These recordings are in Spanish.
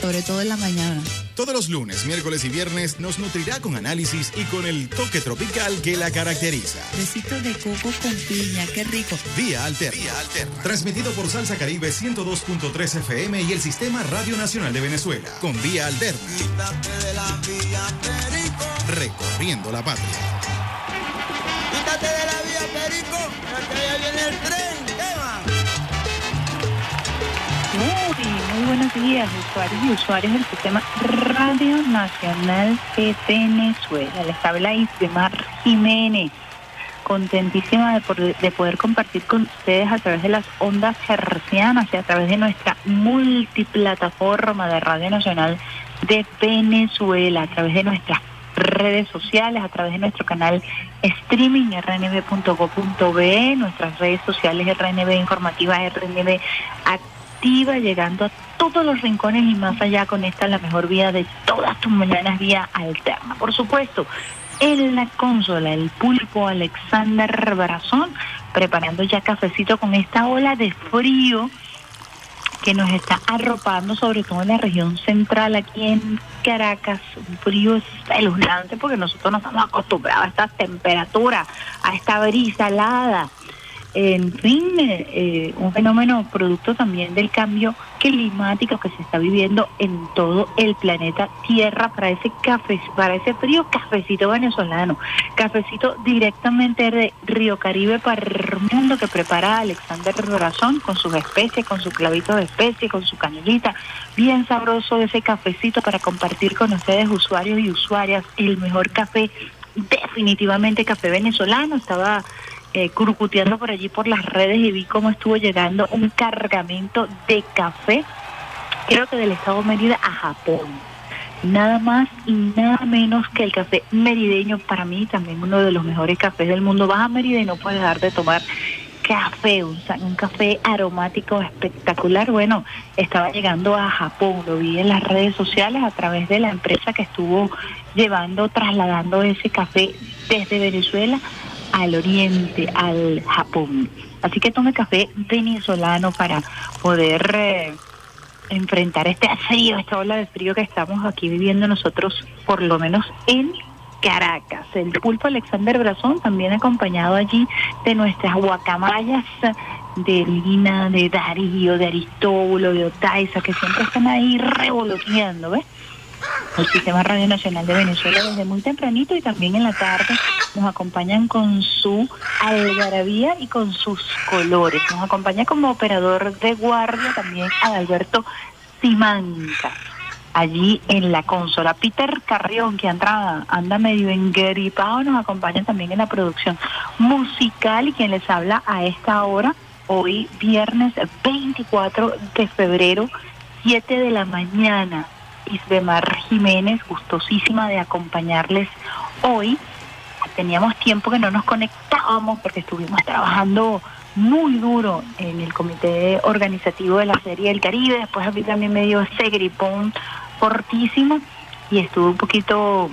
Sobre todo en la mañana. Todos los lunes, miércoles y viernes nos nutrirá con análisis y con el toque tropical que la caracteriza. Besitos de coco con piña, qué rico. Vía Alterna. Vía Alterna. Transmitido por Salsa Caribe 102.3 FM y el Sistema Radio Nacional de Venezuela. Con Vía Alterna. Quítate de la vía Perico. Recorriendo la patria. Quítate de la vía Perico. Que allá viene el tren. Buenos días, usuarios y usuarios del Sistema Radio Nacional de Venezuela. Les habla Isbemar Jiménez. Contentísima de poder, de poder compartir con ustedes a través de las ondas hercianas y a través de nuestra multiplataforma de Radio Nacional de Venezuela, a través de nuestras redes sociales, a través de nuestro canal streaming rnb.go.be, nuestras redes sociales RNB Informativa, RNB Activa, llegando a todos los rincones y más allá con esta la mejor vía de todas tus mañanas, vía alterna. Por supuesto, en la consola, el pulpo Alexander Brazón, preparando ya cafecito con esta ola de frío que nos está arropando, sobre todo en la región central, aquí en Caracas, un frío espeluznante, porque nosotros no estamos acostumbrados a esta temperatura, a esta brisa helada. En fin, eh, eh, un fenómeno producto también del cambio climático que se está viviendo en todo el planeta Tierra para ese café, para ese frío cafecito venezolano, cafecito directamente de Río Caribe para el mundo que prepara Alexander Corazón con sus especies, con su clavito de especie, con su canelita, bien sabroso ese cafecito para compartir con ustedes usuarios y usuarias el mejor café, definitivamente café venezolano, estaba eh, curcuteando por allí por las redes y vi cómo estuvo llegando un cargamento de café, creo que del estado Mérida a Japón. Nada más y nada menos que el café merideño, para mí también uno de los mejores cafés del mundo. Vas a Mérida y no puedes dejar de tomar café, un, un café aromático espectacular. Bueno, estaba llegando a Japón, lo vi en las redes sociales a través de la empresa que estuvo llevando, trasladando ese café desde Venezuela al oriente, al Japón. Así que tome café venezolano para poder eh, enfrentar este frío, esta ola de frío que estamos aquí viviendo nosotros, por lo menos en Caracas. El pulpo Alexander Brazón, también acompañado allí de nuestras guacamayas de Lina, de Darío, de Aristóbulo, de Otaiza, que siempre están ahí revoloteando, ¿ves? El Sistema Radio Nacional de Venezuela desde muy tempranito y también en la tarde nos acompañan con su algarabía y con sus colores. Nos acompaña como operador de guardia también Adalberto Simanca, allí en la consola. Peter Carrión, que anda, anda medio engripado, nos acompaña también en la producción musical y quien les habla a esta hora, hoy viernes 24 de febrero, 7 de la mañana. Isbemar Jiménez, gustosísima de acompañarles hoy. Teníamos tiempo que no nos conectábamos porque estuvimos trabajando muy duro en el comité organizativo de la Serie del Caribe. Después a mí también me dio ese gripón fortísimo y estuve un poquito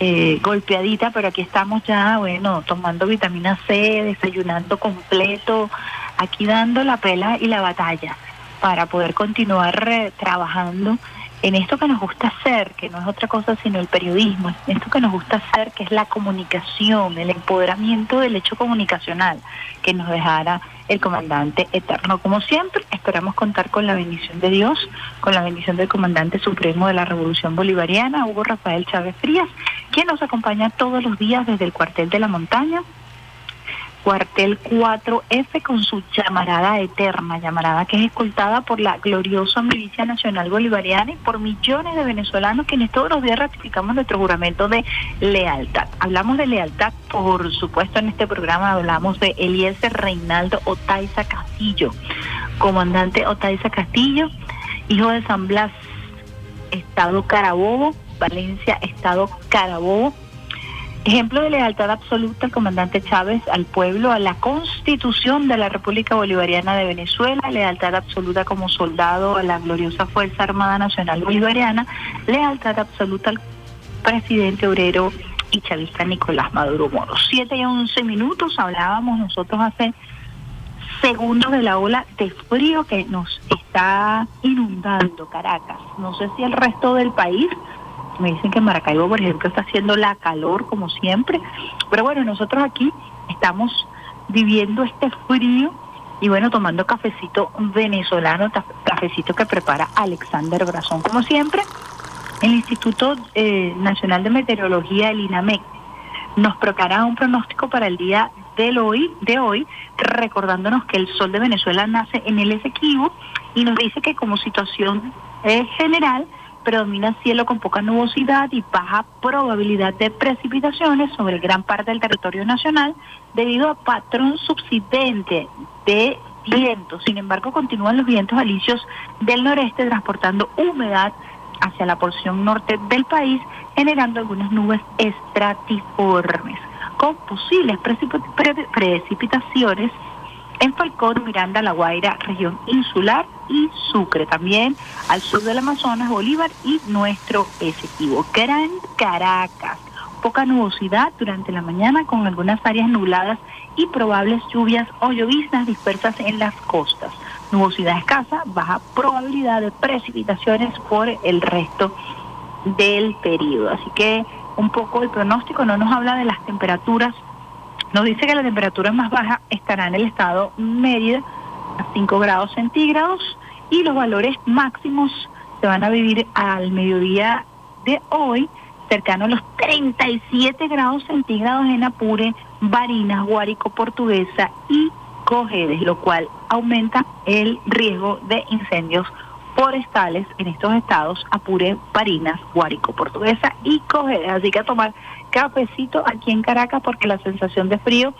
eh, golpeadita, pero aquí estamos ya, bueno, tomando vitamina C, desayunando completo, aquí dando la pela y la batalla para poder continuar eh, trabajando en esto que nos gusta hacer, que no es otra cosa sino el periodismo, en esto que nos gusta hacer, que es la comunicación, el empoderamiento del hecho comunicacional que nos dejara el comandante eterno. Como siempre, esperamos contar con la bendición de Dios, con la bendición del comandante supremo de la Revolución Bolivariana, Hugo Rafael Chávez Frías, quien nos acompaña todos los días desde el cuartel de la montaña cuartel 4F con su llamarada eterna, llamarada que es escoltada por la gloriosa milicia nacional bolivariana y por millones de venezolanos quienes todos los días ratificamos nuestro juramento de lealtad. Hablamos de lealtad, por supuesto, en este programa hablamos de Eliezer Reinaldo Otaiza Casillo, comandante Otaiza Castillo, hijo de San Blas, Estado Carabobo, Valencia, Estado Carabobo. Ejemplo de lealtad absoluta al comandante Chávez, al pueblo, a la constitución de la República Bolivariana de Venezuela, lealtad absoluta como soldado a la gloriosa Fuerza Armada Nacional Bolivariana, lealtad absoluta al presidente obrero y chavista Nicolás Maduro Moro. Siete y once minutos hablábamos nosotros hace segundos de la ola de frío que nos está inundando Caracas. No sé si el resto del país, me dicen que Maracaibo, por ejemplo, está haciendo la calor como siempre, pero bueno, nosotros aquí estamos viviendo este frío y bueno, tomando cafecito venezolano, cafecito que prepara Alexander Brazón, como siempre. El Instituto eh, Nacional de Meteorología, el INAMEC, nos proclara un pronóstico para el día del hoy, de hoy, recordándonos que el sol de Venezuela nace en el Esequibo y nos dice que como situación eh, general predomina cielo con poca nubosidad y baja probabilidad de precipitaciones sobre gran parte del territorio nacional debido a patrón subsidente de vientos. Sin embargo, continúan los vientos alisios del noreste transportando humedad hacia la porción norte del país, generando algunas nubes estratiformes, con posibles precipitaciones en Falcón, Miranda, La Guaira, región insular y Sucre, también al sur del Amazonas, Bolívar y nuestro Esequibo. Gran Caracas, poca nubosidad durante la mañana con algunas áreas nubladas y probables lluvias o lloviznas dispersas en las costas nubosidad escasa, baja probabilidad de precipitaciones por el resto del periodo. Así que un poco el pronóstico no nos habla de las temperaturas, nos dice que la temperatura más baja estará en el estado Mérida a 5 grados centígrados y los valores máximos se van a vivir al mediodía de hoy cercano a los 37 grados centígrados en Apure, Barinas, Guárico, Portuguesa y Cojedes, lo cual aumenta el riesgo de incendios forestales en estos estados, Apure, Parinas, Guárico, Portuguesa y Cojedes. Así que a tomar cafecito aquí en Caracas porque la sensación de frío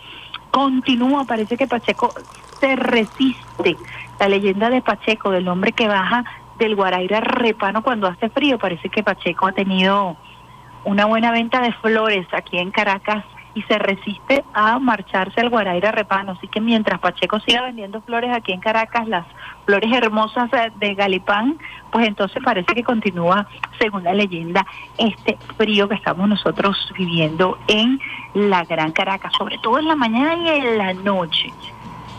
continúa. Parece que Pacheco se resiste. La leyenda de Pacheco, del hombre que baja del Guaraira Repano cuando hace frío, parece que Pacheco ha tenido una buena venta de flores aquí en Caracas y se resiste a marcharse al Guaraira Repano. Así que mientras Pacheco siga vendiendo flores aquí en Caracas, las flores hermosas de Galipán, pues entonces parece que continúa, según la leyenda, este frío que estamos nosotros viviendo en la Gran Caracas, sobre todo en la mañana y en la noche,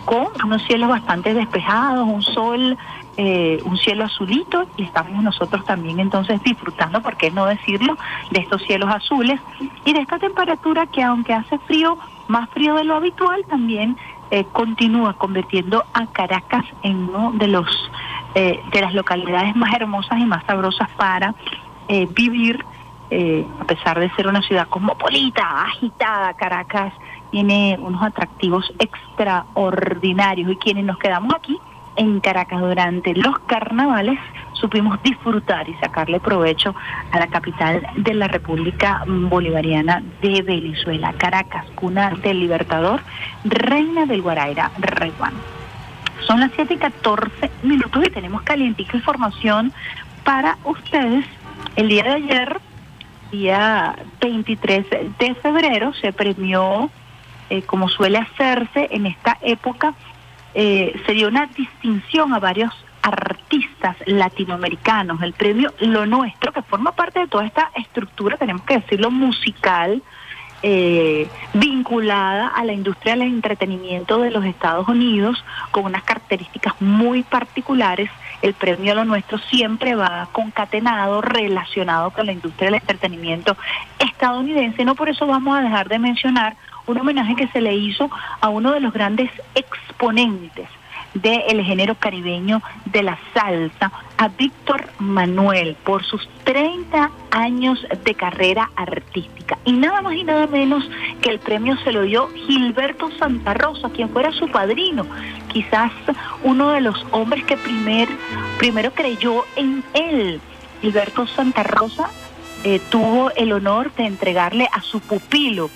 con unos cielos bastante despejados, un sol eh, un cielo azulito y estamos nosotros también entonces disfrutando, por qué no decirlo, de estos cielos azules y de esta temperatura que aunque hace frío, más frío de lo habitual, también eh, continúa convirtiendo a Caracas en uno de los eh, de las localidades más hermosas y más sabrosas para vivir, a pesar de ser una ciudad cosmopolita, agitada, Caracas tiene unos atractivos extraordinarios. Y quienes nos quedamos aquí en Caracas durante los carnavales supimos disfrutar y sacarle provecho a la capital de la República Bolivariana de Venezuela, Caracas, cuna del Libertador, reina del Guaraira, Reguán. Son las 7 y 14 minutos y tenemos calientica información para ustedes. El día de ayer, día 23 de febrero, se premió, eh, como suele hacerse en esta época, eh, se dio una distinción a varios artistas latinoamericanos, el premio Lo Nuestro, que forma parte de toda esta estructura, tenemos que decirlo, musical, eh, vinculada a la industria del entretenimiento de los Estados Unidos, con unas características muy particulares. El premio Lo Nuestro siempre va concatenado, relacionado con la industria del entretenimiento estadounidense. No por eso vamos a dejar de mencionar un homenaje que se le hizo a uno de los grandes exponentes del género caribeño de la salsa, a Víctor Manuel, por sus 30 años de carrera artística. Y nada más y nada menos que el premio se lo dio Gilberto Santa Rosa, quien fuera su padrino, quizás uno de los hombres que primer, primero creyó en él. Gilberto Santa Rosa eh, tuvo el honor de entregarle a su pupilo,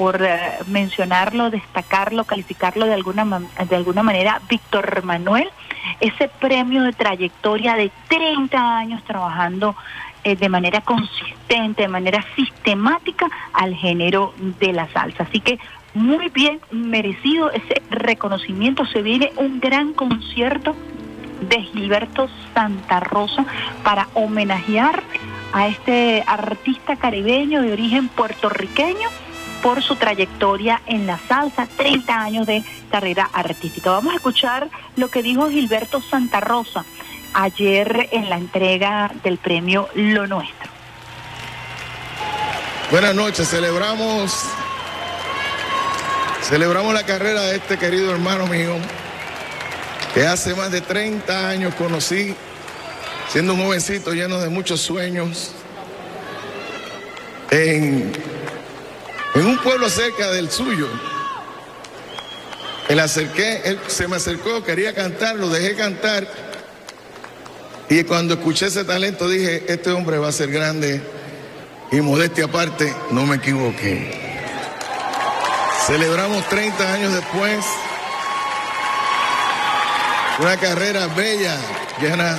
por eh, mencionarlo, destacarlo, calificarlo de alguna, de alguna manera, Víctor Manuel, ese premio de trayectoria de 30 años trabajando eh, de manera consistente, de manera sistemática al género de la salsa. Así que muy bien merecido ese reconocimiento. Se viene un gran concierto de Gilberto Santa Rosa para homenajear a este artista caribeño de origen puertorriqueño por su trayectoria en la salsa, 30 años de carrera artística. Vamos a escuchar lo que dijo Gilberto Santa Rosa ayer en la entrega del premio Lo Nuestro. Buenas noches, celebramos celebramos la carrera de este querido hermano mío que hace más de 30 años conocí siendo un jovencito lleno de muchos sueños en, en un pueblo cerca del suyo. Él, acerqué, él se me acercó, quería cantar, lo dejé cantar y cuando escuché ese talento dije, este hombre va a ser grande. Y modestia aparte, no me equivoqué. Celebramos 30 años después una carrera bella, llena,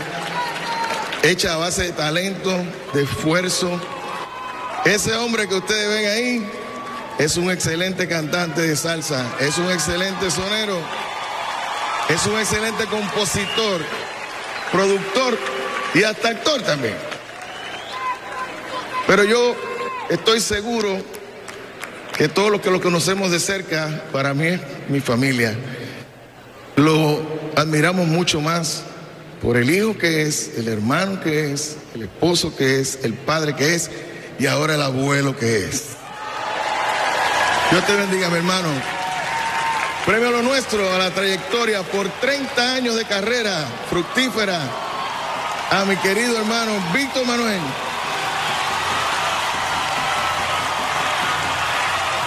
hecha a base de talento, de esfuerzo. Ese hombre que ustedes ven ahí es un excelente cantante de salsa, es un excelente sonero, es un excelente compositor productor y hasta actor también. Pero yo estoy seguro que todos los que lo conocemos de cerca, para mí mi familia, lo admiramos mucho más por el hijo que es, el hermano que es, el esposo que es, el padre que es y ahora el abuelo que es. Dios te bendiga, mi hermano. Premio lo nuestro a la trayectoria por 30 años de carrera fructífera a mi querido hermano Víctor Manuel.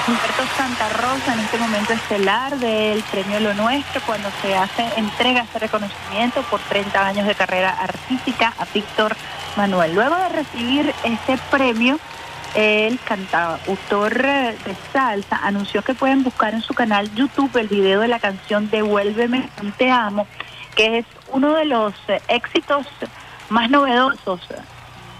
Humberto Santa Rosa en este momento estelar del premio Lo Nuestro cuando se hace entrega este reconocimiento por 30 años de carrera artística a Víctor Manuel. Luego de recibir este premio, el cantautor de salsa anunció que pueden buscar en su canal YouTube el video de la canción Devuélveme Te Amo, que es uno de los éxitos más novedosos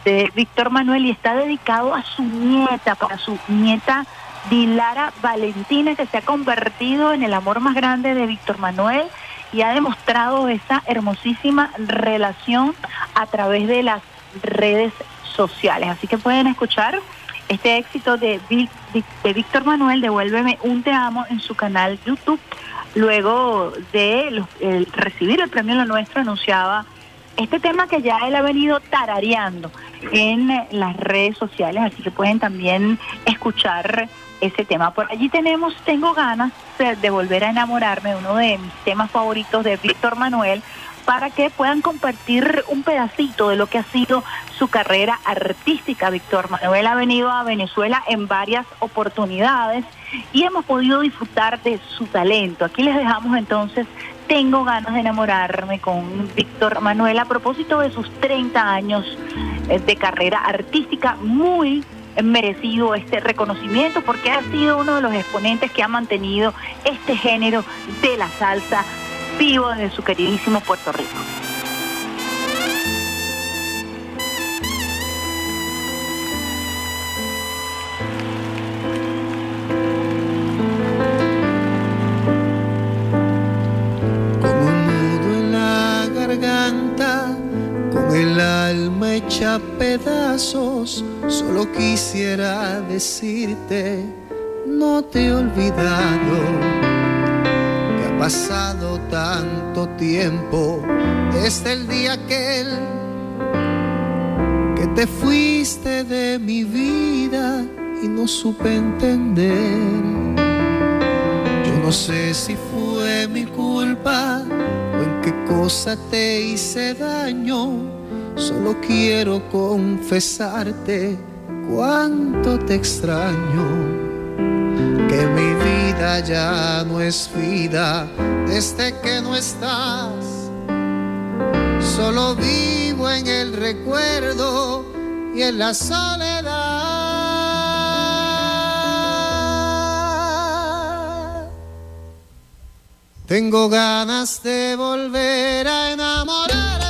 de Víctor Manuel y está dedicado a su nieta, para su nieta Dilara Valentina, que se ha convertido en el amor más grande de Víctor Manuel y ha demostrado esa hermosísima relación a través de las redes sociales. Así que pueden escuchar este éxito de, de Víctor Manuel, Devuélveme un Te Amo, en su canal YouTube. Luego de recibir el premio Lo Nuestro, anunciaba este tema que ya él ha venido tarareando en las redes sociales, así que pueden también escuchar ese tema. Por allí tenemos Tengo ganas de volver a enamorarme, uno de mis temas favoritos de Víctor Manuel, para que puedan compartir un pedacito de lo que ha sido su carrera artística. Víctor Manuel ha venido a Venezuela en varias oportunidades y hemos podido disfrutar de su talento. Aquí les dejamos entonces Tengo ganas de enamorarme con Víctor Manuel a propósito de sus 30 años eh, de carrera artística muy merecido este reconocimiento porque ha sido uno de los exponentes que ha mantenido este género de la salsa vivo de su queridísimo Puerto Rico. Como un nudo en la garganta, con el alma hecha pedazos, solo quisiera decirte, no te he olvidado pasado tanto tiempo desde el día aquel que te fuiste de mi vida y no supe entender. Yo no sé si fue mi culpa o en qué cosa te hice daño. Solo quiero confesarte cuánto te extraño que mi vida ya no es vida desde que no estás. Solo vivo en el recuerdo y en la soledad. Tengo ganas de volver a enamorar.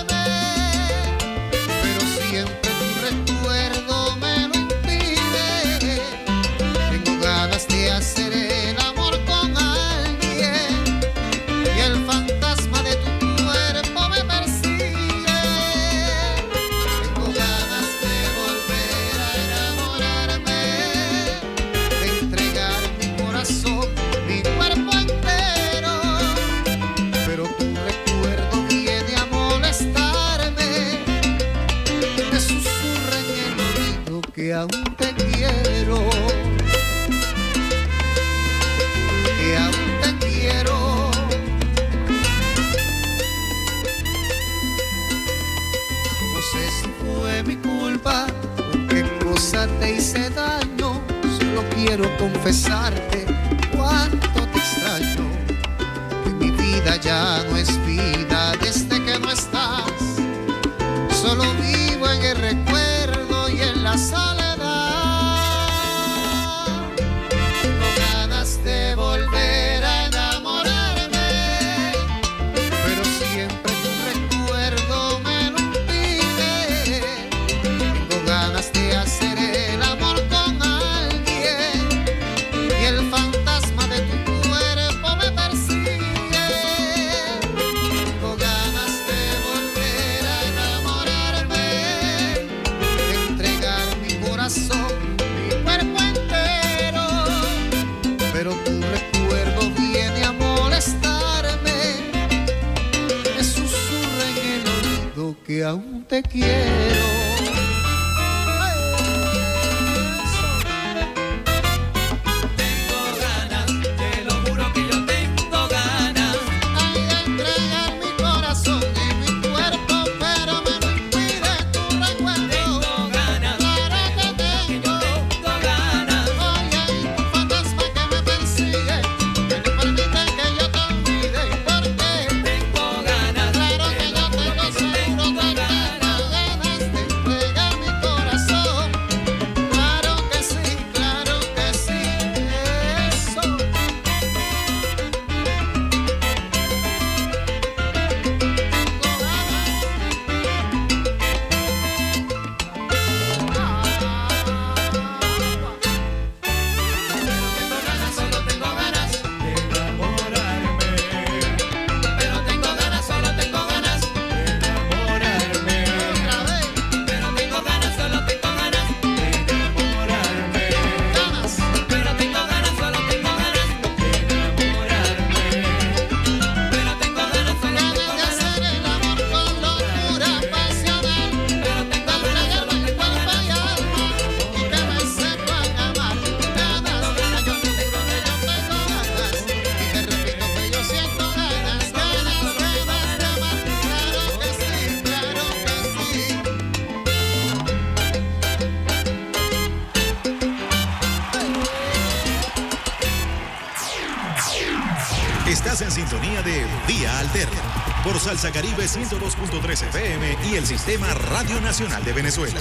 Por Salsa Caribe 102.3 FM y el Sistema Radio Nacional de Venezuela.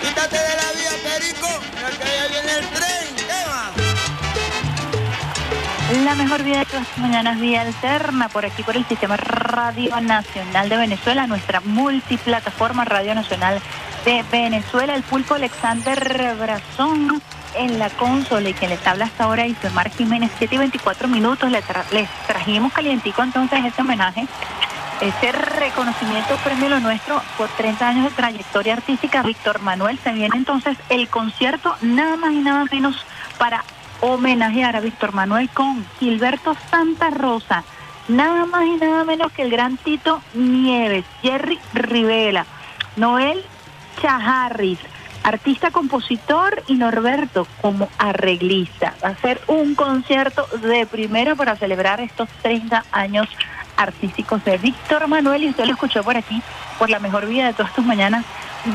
Quítate de la vía, Perico, que allá viene el tren. La mejor vida de todas las mañanas, Vía Alterna, por aquí por el Sistema Radio Nacional de Venezuela, nuestra multiplataforma Radio Nacional de Venezuela, el pulpo Alexander Brazón en la consola y quien les habla hasta ahora, Isomar Jiménez, 7 y 24 minutos, les trajimos calientico entonces este homenaje este reconocimiento premio lo nuestro por 30 años de trayectoria artística, Víctor Manuel, se viene entonces el concierto nada más y nada menos para homenajear a Víctor Manuel con Gilberto Santa Rosa, nada más y nada menos que el gran Tito Nieves, Jerry Rivela, Noel Chajarris, artista compositor y Norberto como arreglista. Va a ser un concierto de primero para celebrar estos 30 años artísticos de Víctor Manuel y usted lo escuchó por aquí, por la mejor vida de todas tus mañanas,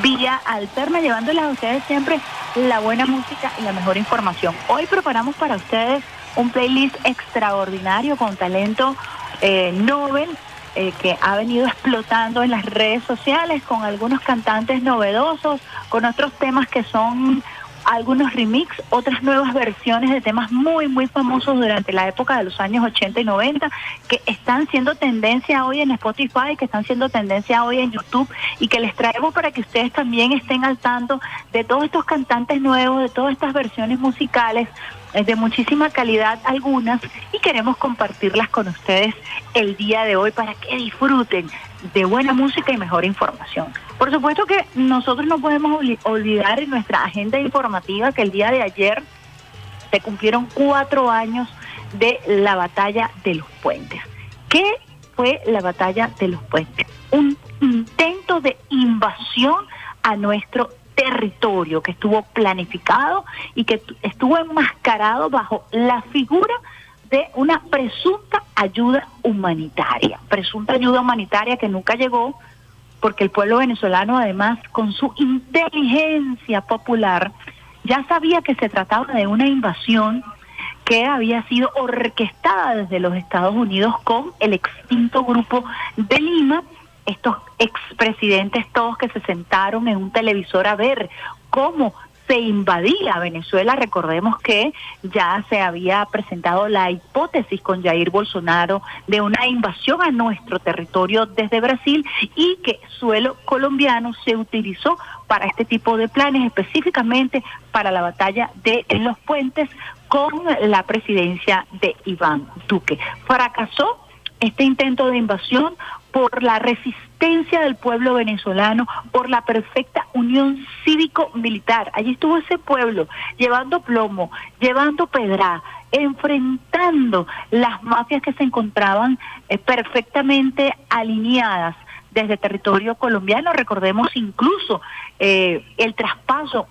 vía alterna, llevándoles a ustedes siempre la buena música y la mejor información. Hoy preparamos para ustedes un playlist extraordinario con talento eh, Nobel eh, que ha venido explotando en las redes sociales con algunos cantantes novedosos, con otros temas que son algunos remix, otras nuevas versiones de temas muy, muy famosos durante la época de los años 80 y 90, que están siendo tendencia hoy en Spotify, que están siendo tendencia hoy en YouTube y que les traemos para que ustedes también estén al tanto de todos estos cantantes nuevos, de todas estas versiones musicales de muchísima calidad algunas y queremos compartirlas con ustedes el día de hoy para que disfruten de buena música y mejor información. Por supuesto que nosotros no podemos olvi- olvidar en nuestra agenda informativa que el día de ayer se cumplieron cuatro años de la batalla de los puentes. ¿Qué fue la batalla de los puentes? Un intento de invasión a nuestro territorio que estuvo planificado y que tu- estuvo enmascarado bajo la figura de una presunta ayuda humanitaria, presunta ayuda humanitaria que nunca llegó porque el pueblo venezolano además con su inteligencia popular ya sabía que se trataba de una invasión que había sido orquestada desde los Estados Unidos con el extinto grupo de Lima, estos expresidentes todos que se sentaron en un televisor a ver cómo se invadía Venezuela. Recordemos que ya se había presentado la hipótesis con Jair Bolsonaro de una invasión a nuestro territorio desde Brasil y que suelo colombiano se utilizó para este tipo de planes, específicamente para la batalla de los puentes con la presidencia de Iván Duque. Fracasó este intento de invasión por la resistencia del pueblo venezolano, por la perfecta unión cívico-militar. Allí estuvo ese pueblo llevando plomo, llevando pedra, enfrentando las mafias que se encontraban eh, perfectamente alineadas desde territorio colombiano. Recordemos incluso eh, el traspaso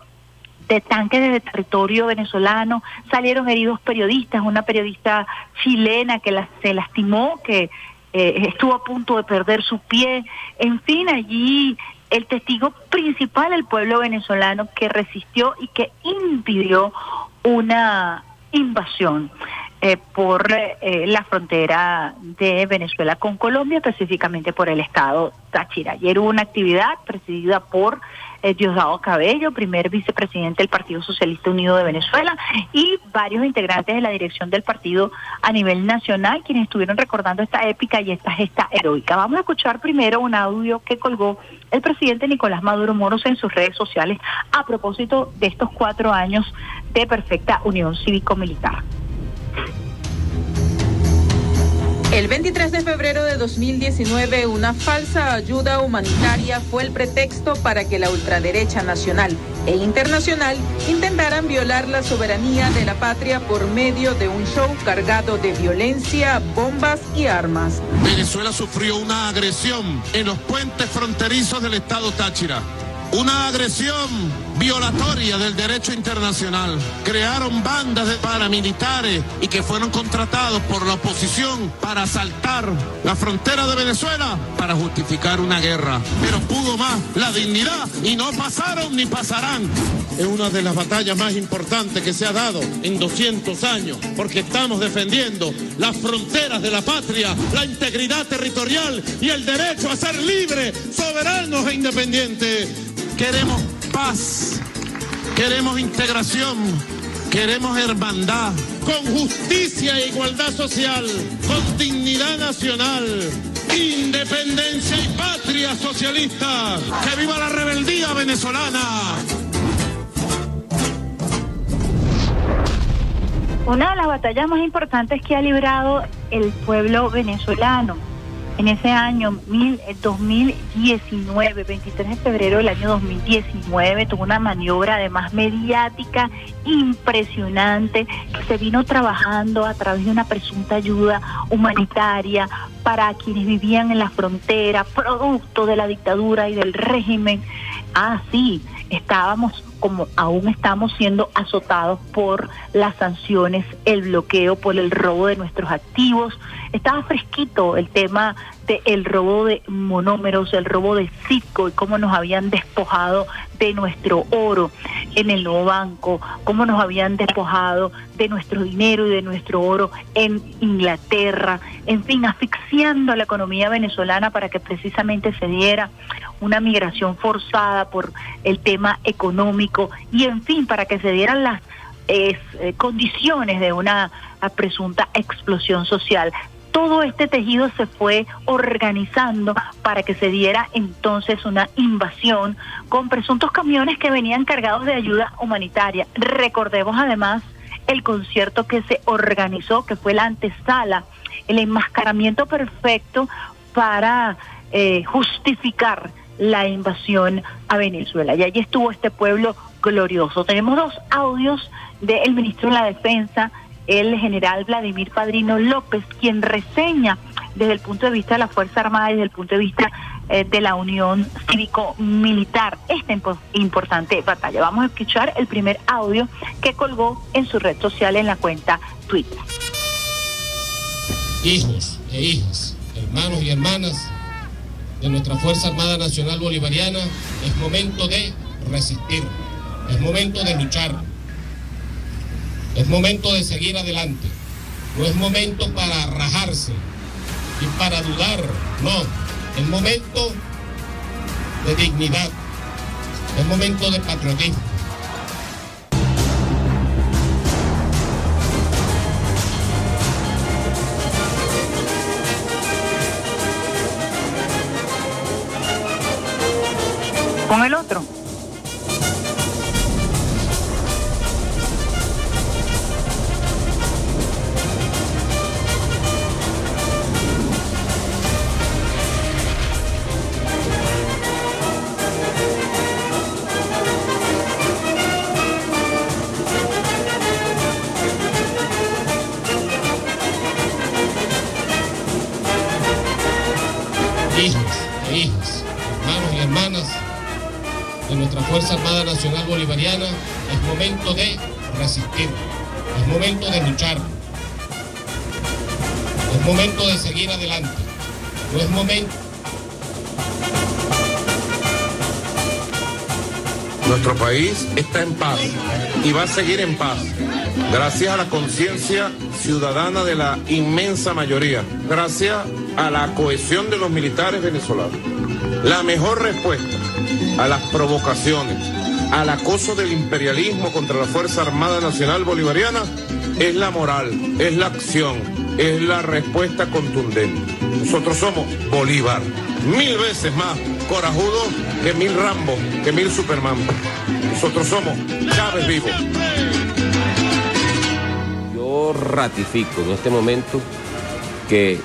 de tanques desde territorio venezolano, salieron heridos periodistas, una periodista chilena que la- se lastimó, que eh, estuvo a punto de perder su pie, en fin, allí el testigo principal, el pueblo venezolano que resistió y que impidió una invasión eh, por eh, la frontera de Venezuela con Colombia, específicamente por el estado Táchira. Ayer hubo una actividad presidida por eh, Diosdado Cabello, primer vicepresidente del Partido Socialista Unido de Venezuela, y varios integrantes de la dirección del partido a nivel nacional, quienes estuvieron recordando esta épica y esta gesta heroica. Vamos a escuchar primero un audio que colgó el presidente Nicolás Maduro Moros en sus redes sociales a propósito de estos cuatro años de perfecta unión cívico-militar. El 23 de febrero de 2019, una falsa ayuda humanitaria fue el pretexto para que la ultraderecha nacional e internacional intentaran violar la soberanía de la patria por medio de un show cargado de violencia, bombas y armas. Venezuela sufrió una agresión en los puentes fronterizos del estado Táchira. Una agresión violatoria del derecho internacional. Crearon bandas de paramilitares y que fueron contratados por la oposición para asaltar la frontera de Venezuela para justificar una guerra. Pero pudo más la dignidad y no pasaron ni pasarán. Es una de las batallas más importantes que se ha dado en 200 años porque estamos defendiendo las fronteras de la patria, la integridad territorial y el derecho a ser libres, soberanos e independientes. Queremos paz, queremos integración, queremos hermandad, con justicia e igualdad social, con dignidad nacional, independencia y patria socialista. ¡Que viva la rebeldía venezolana! Una de las batallas más importantes que ha librado el pueblo venezolano en ese año mil- eh, 2019, 23 de febrero del año 2019, tuvo una maniobra además mediática impresionante que se vino trabajando a través de una presunta ayuda humanitaria para quienes vivían en la frontera, producto de la dictadura y del régimen. Ah, sí, estábamos como aún estamos siendo azotados por las sanciones, el bloqueo, por el robo de nuestros activos. Estaba fresquito el tema el robo de monómeros, el robo de Citco y cómo nos habían despojado de nuestro oro en el nuevo banco, cómo nos habían despojado de nuestro dinero y de nuestro oro en Inglaterra, en fin, asfixiando a la economía venezolana para que precisamente se diera una migración forzada por el tema económico y en fin, para que se dieran las eh, condiciones de una presunta explosión social. Todo este tejido se fue organizando para que se diera entonces una invasión con presuntos camiones que venían cargados de ayuda humanitaria. Recordemos además el concierto que se organizó, que fue la antesala, el enmascaramiento perfecto para eh, justificar la invasión a Venezuela. Y allí estuvo este pueblo glorioso. Tenemos dos audios del ministro de la Defensa, el general Vladimir Padrino López, quien reseña desde el punto de vista de la Fuerza Armada y desde el punto de vista eh, de la Unión Cívico-Militar esta impo- importante batalla. Vamos a escuchar el primer audio que colgó en su red social en la cuenta Twitter. hijos e hijas, hermanos y hermanas de nuestra Fuerza Armada Nacional Bolivariana, es momento de resistir, es momento de luchar, es momento de seguir adelante, no es momento para rajarse y para dudar, no, es momento de dignidad, es momento de patriotismo. Con el otro. Está en paz y va a seguir en paz, gracias a la conciencia ciudadana de la inmensa mayoría, gracias a la cohesión de los militares venezolanos. La mejor respuesta a las provocaciones, al acoso del imperialismo contra la Fuerza Armada Nacional Bolivariana es la moral, es la acción, es la respuesta contundente. Nosotros somos Bolívar, mil veces más corajudos que mil Rambo, que mil Superman. Nosotros somos Chávez vivo. Yo ratifico en este momento que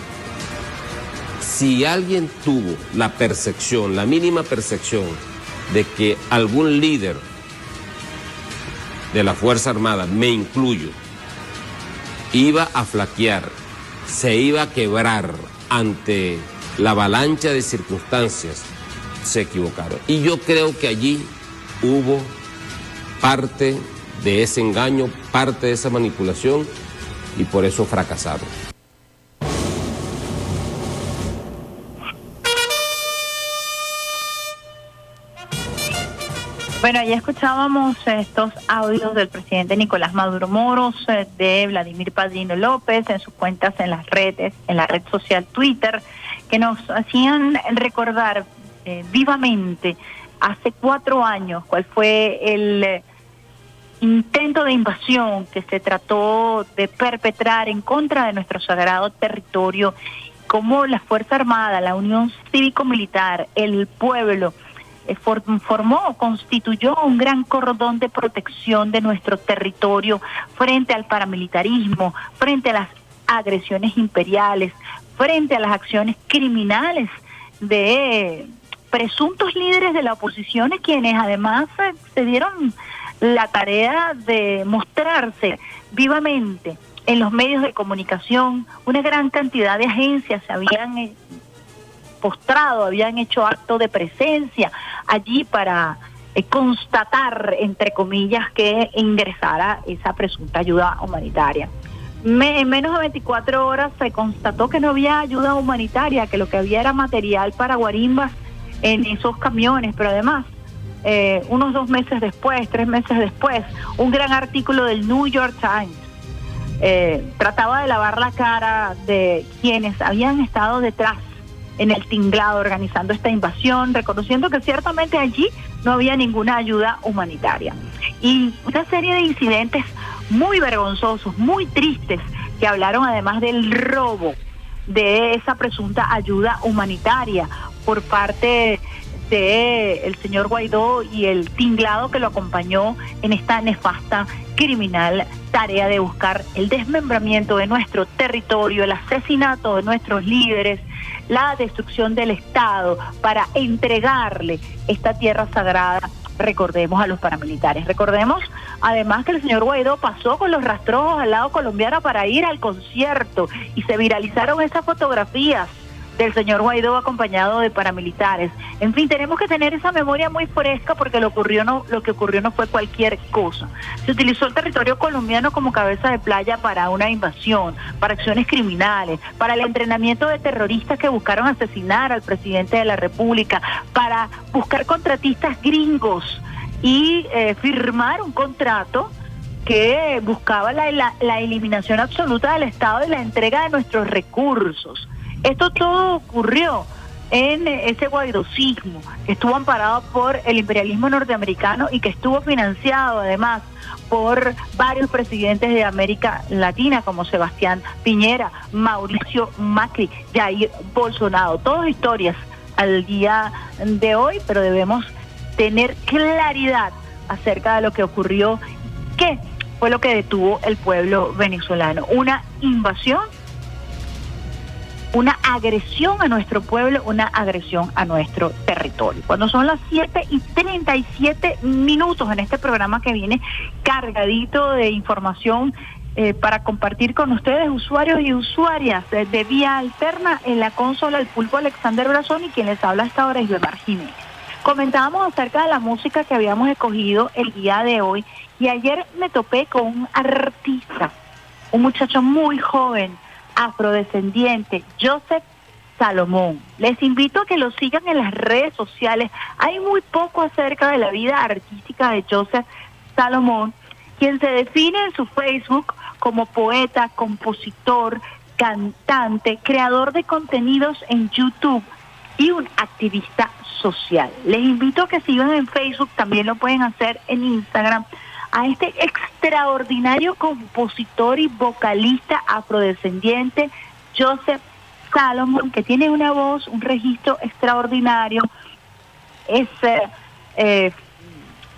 si alguien tuvo la percepción, la mínima percepción de que algún líder de la Fuerza Armada, me incluyo, iba a flaquear, se iba a quebrar ante la avalancha de circunstancias, se equivocaron. Y yo creo que allí hubo parte de ese engaño, parte de esa manipulación y por eso fracasaron. Bueno, ya escuchábamos estos audios del presidente Nicolás Maduro Moros, eh, de Vladimir Padrino López, en sus cuentas en las redes, en la red social Twitter, que nos hacían recordar eh, vivamente hace cuatro años cuál fue el eh, intento de invasión que se trató de perpetrar en contra de nuestro sagrado territorio, cómo la Fuerza Armada, la Unión Cívico-Militar, el pueblo, eh, for- formó, constituyó un gran cordón de protección de nuestro territorio frente al paramilitarismo, frente a las agresiones imperiales, frente a las acciones criminales de presuntos líderes de la oposición, quienes además eh, se dieron la tarea de mostrarse vivamente en los medios de comunicación. Una gran cantidad de agencias se habían eh, postrado, habían hecho acto de presencia allí para eh, constatar, entre comillas, que ingresara esa presunta ayuda humanitaria. Me- en menos de 24 horas se constató que no había ayuda humanitaria, que lo que había era material para guarimbas en esos camiones, pero además, eh, unos dos meses después, tres meses después, un gran artículo del New York Times eh, trataba de lavar la cara de quienes habían estado detrás en el tinglado organizando esta invasión, reconociendo que ciertamente allí no había ninguna ayuda humanitaria. Y una serie de incidentes muy vergonzosos, muy tristes, que hablaron además del robo de esa presunta ayuda humanitaria por parte de el señor Guaidó y el tinglado que lo acompañó en esta nefasta criminal tarea de buscar el desmembramiento de nuestro territorio, el asesinato de nuestros líderes, la destrucción del Estado para entregarle esta tierra sagrada recordemos a los paramilitares. Recordemos además que el señor Guaidó pasó con los rastrojos al lado colombiano para ir al concierto y se viralizaron esas fotografías del señor Guaidó acompañado de paramilitares. En fin, tenemos que tener esa memoria muy fresca porque lo ocurrió no lo que ocurrió no fue cualquier cosa. Se utilizó el territorio colombiano como cabeza de playa para una invasión, para acciones criminales, para el entrenamiento de terroristas que buscaron asesinar al presidente de la República, para buscar contratistas gringos y eh, firmar un contrato que buscaba la, la- la eliminación absoluta del Estado y la entrega de nuestros recursos. Esto todo ocurrió en eh, ese guaidosismo que estuvo amparado por el imperialismo norteamericano y que estuvo financiado además por varios presidentes de América Latina como Sebastián Piñera, Mauricio Macri, Jair Bolsonaro. Todas historias al día de hoy, pero debemos tener claridad acerca de lo que ocurrió, qué fue lo que detuvo el pueblo venezolano. Una invasión una agresión a nuestro pueblo, una agresión a nuestro territorio. Cuando son las 7 y 37 minutos en este programa que viene cargadito de información eh, para compartir con ustedes, usuarios y usuarias de vía alterna en la consola El Pulpo Alexander Brazón y quien les habla hasta ahora es Guillermo Jiménez. Comentábamos acerca de la música que habíamos escogido el día de hoy y ayer me topé con un artista, un muchacho muy joven, afrodescendiente, Joseph Salomón. Les invito a que lo sigan en las redes sociales. Hay muy poco acerca de la vida artística de Joseph Salomón, quien se define en su Facebook como poeta, compositor, cantante, creador de contenidos en YouTube y un activista social. Les invito a que sigan en Facebook, también lo pueden hacer en Instagram, a este extraordinario compositor y vocalista afrodescendiente, Joseph Salomon, que tiene una voz, un registro extraordinario. Es, eh, eh,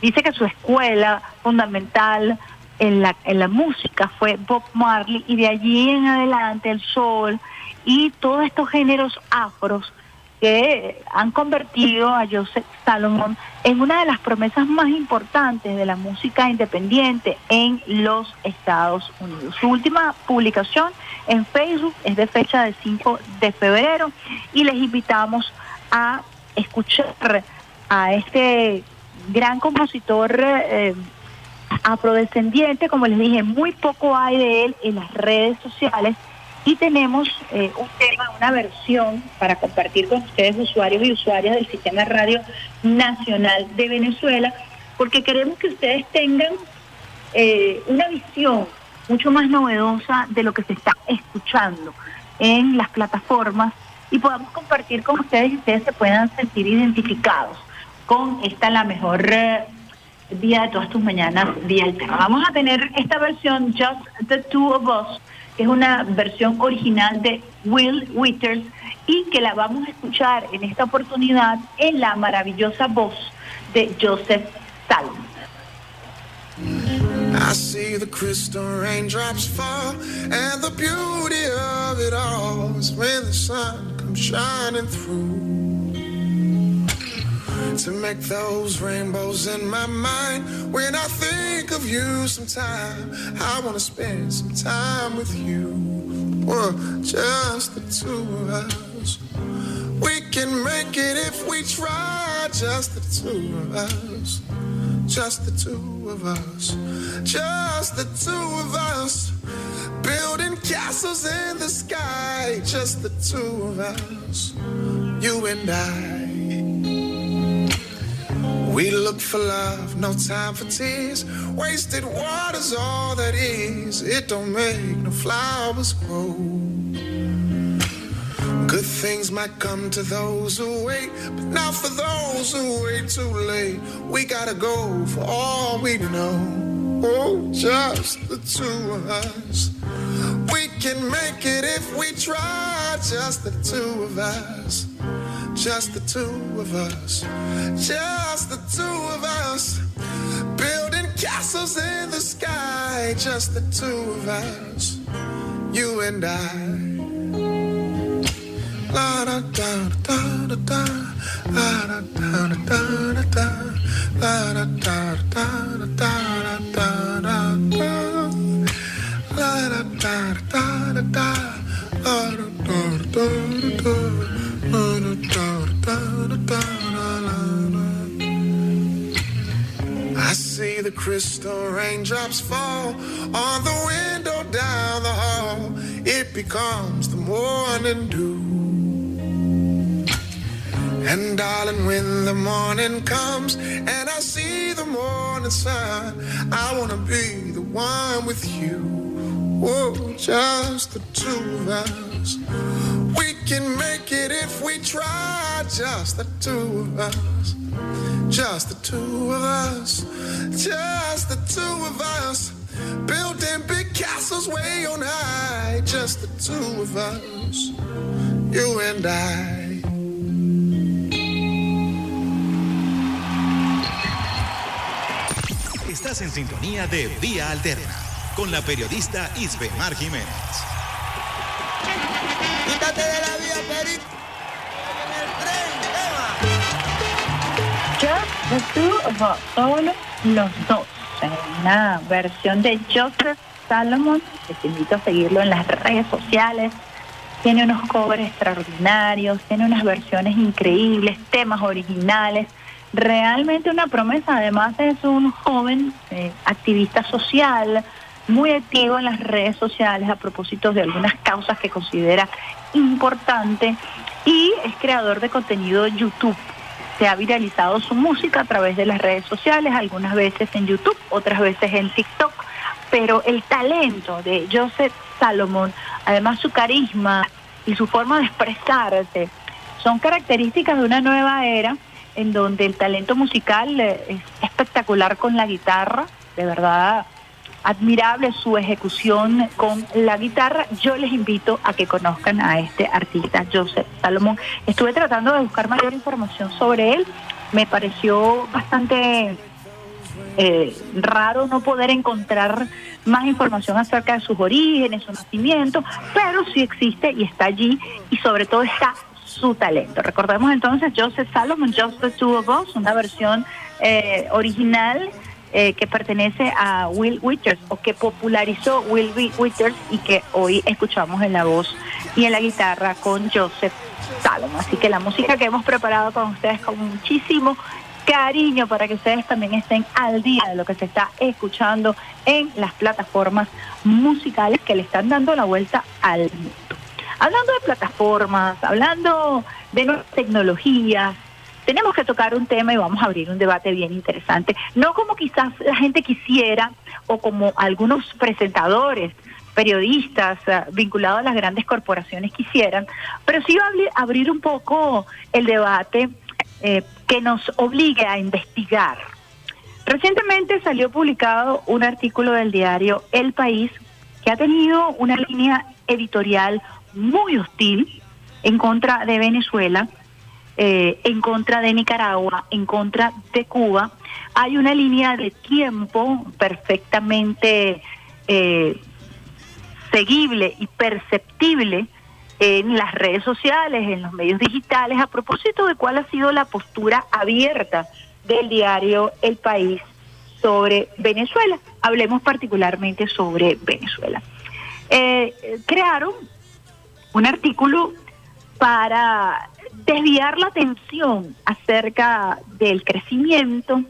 dice que su escuela fundamental en la, en la música fue Bob Marley y de allí en adelante el soul y todos estos géneros afros que han convertido a Joseph Salomon en una de las promesas más importantes de la música independiente en los Estados Unidos. Su última publicación en Facebook es de fecha del 5 de febrero y les invitamos a escuchar a este gran compositor eh, afrodescendiente, como les dije, muy poco hay de él en las redes sociales y tenemos eh, un tema, una versión para compartir con ustedes, usuarios y usuarias del Sistema Radio Nacional de Venezuela, porque queremos que ustedes tengan eh, una visión mucho más novedosa de lo que se está escuchando en las plataformas y podamos compartir con ustedes y ustedes se puedan sentir identificados con esta la mejor eh, día de todas tus mañanas, día alterna. Vamos a tener esta versión Just the Two of Us, es una versión original de Will Withers y que la vamos a escuchar en esta oportunidad en la maravillosa voz de Joseph Salomon. I see the crystal raindrops fall, and the beauty of it all is when the sun comes shining through. To make those rainbows in my mind, when I think of you sometime, I wanna spend some time with you. Well, just the two of us. We can make it if we try, just the two of us. just the two of us, just the two of us, building castles in the sky, just the two of us, you and I. We look for love, no time for tears. Wasted water's all that is. It don't make no flowers grow. Good things might come to those who wait, but not for those who wait too late. We gotta go for all we know. Oh, just the two of us. We can make it if we try. Just the two of us. Just the two of us. Just the two of us. Building castles in the sky. Just the two of us. You and I. La da da da da da. La da da da da da. La da da da da da da da da. La da da da da da. La da da da da da. See the crystal raindrops fall on the window down the hall. It becomes the morning dew. And darling, when the morning comes and I see the morning sun, I wanna be the one with you. Whoa, just the two of us. Can make it if we try, just the two of us. Just the two of us, just the two of us, building big castles way on high. Just the two of us, you and I. Estás en sintonía de Vía Alterna con la periodista Isbemar Jiménez. Quítate de la vía, Perico. En el tren, Just the two of los dos. Una versión de Joseph Salomon, te invito a seguirlo en las redes sociales. Tiene unos covers extraordinarios, tiene unas versiones increíbles, temas originales. Realmente una promesa. Además es un joven eh, activista social, muy activo en las redes sociales a propósito de algunas causas que considera importante y es creador de contenido en YouTube. Se ha viralizado su música a través de las redes sociales, algunas veces en YouTube, otras veces en TikTok, pero el talento de Joseph Salomon, además su carisma y su forma de expresarse, son características de una nueva era en donde el talento musical eh, es espectacular con la guitarra, de verdad admirable su ejecución con la guitarra. Yo les invito a que conozcan a este artista, Joseph Salomón. Estuve tratando de buscar mayor información sobre él. Me pareció bastante eh, raro no poder encontrar más información acerca de sus orígenes, su nacimiento, pero sí existe y está allí y sobre todo está su talento. Recordemos entonces Joseph Salomon, Just the Two of Us, una versión eh, original eh, que pertenece a Will Withers o que popularizó Will Withers y que hoy escuchamos en la voz y en la guitarra con Joseph Salomon. Así que la música que hemos preparado con ustedes con muchísimo cariño para que ustedes también estén al día de lo que se está escuchando en las plataformas musicales que le están dando la vuelta al mundo. Hablando de plataformas, hablando de nuevas tecnologías, tenemos que tocar un tema y vamos a abrir un debate bien interesante. No como quizás la gente quisiera o como algunos presentadores, periodistas eh, vinculados a las grandes corporaciones quisieran, pero sí va a abrir, un poco el debate eh, que nos obligue a investigar. Recientemente salió publicado un artículo del diario El País que ha tenido una línea editorial muy hostil en contra de Venezuela, eh, en contra de Nicaragua, en contra de Cuba. Hay una línea de tiempo perfectamente eh, seguible y perceptible en las redes sociales, en los medios digitales, a propósito de cuál ha sido la postura abierta del diario El País sobre Venezuela. Hablemos particularmente sobre Venezuela. Eh, crearon un artículo para desviar la atención acerca del crecimiento,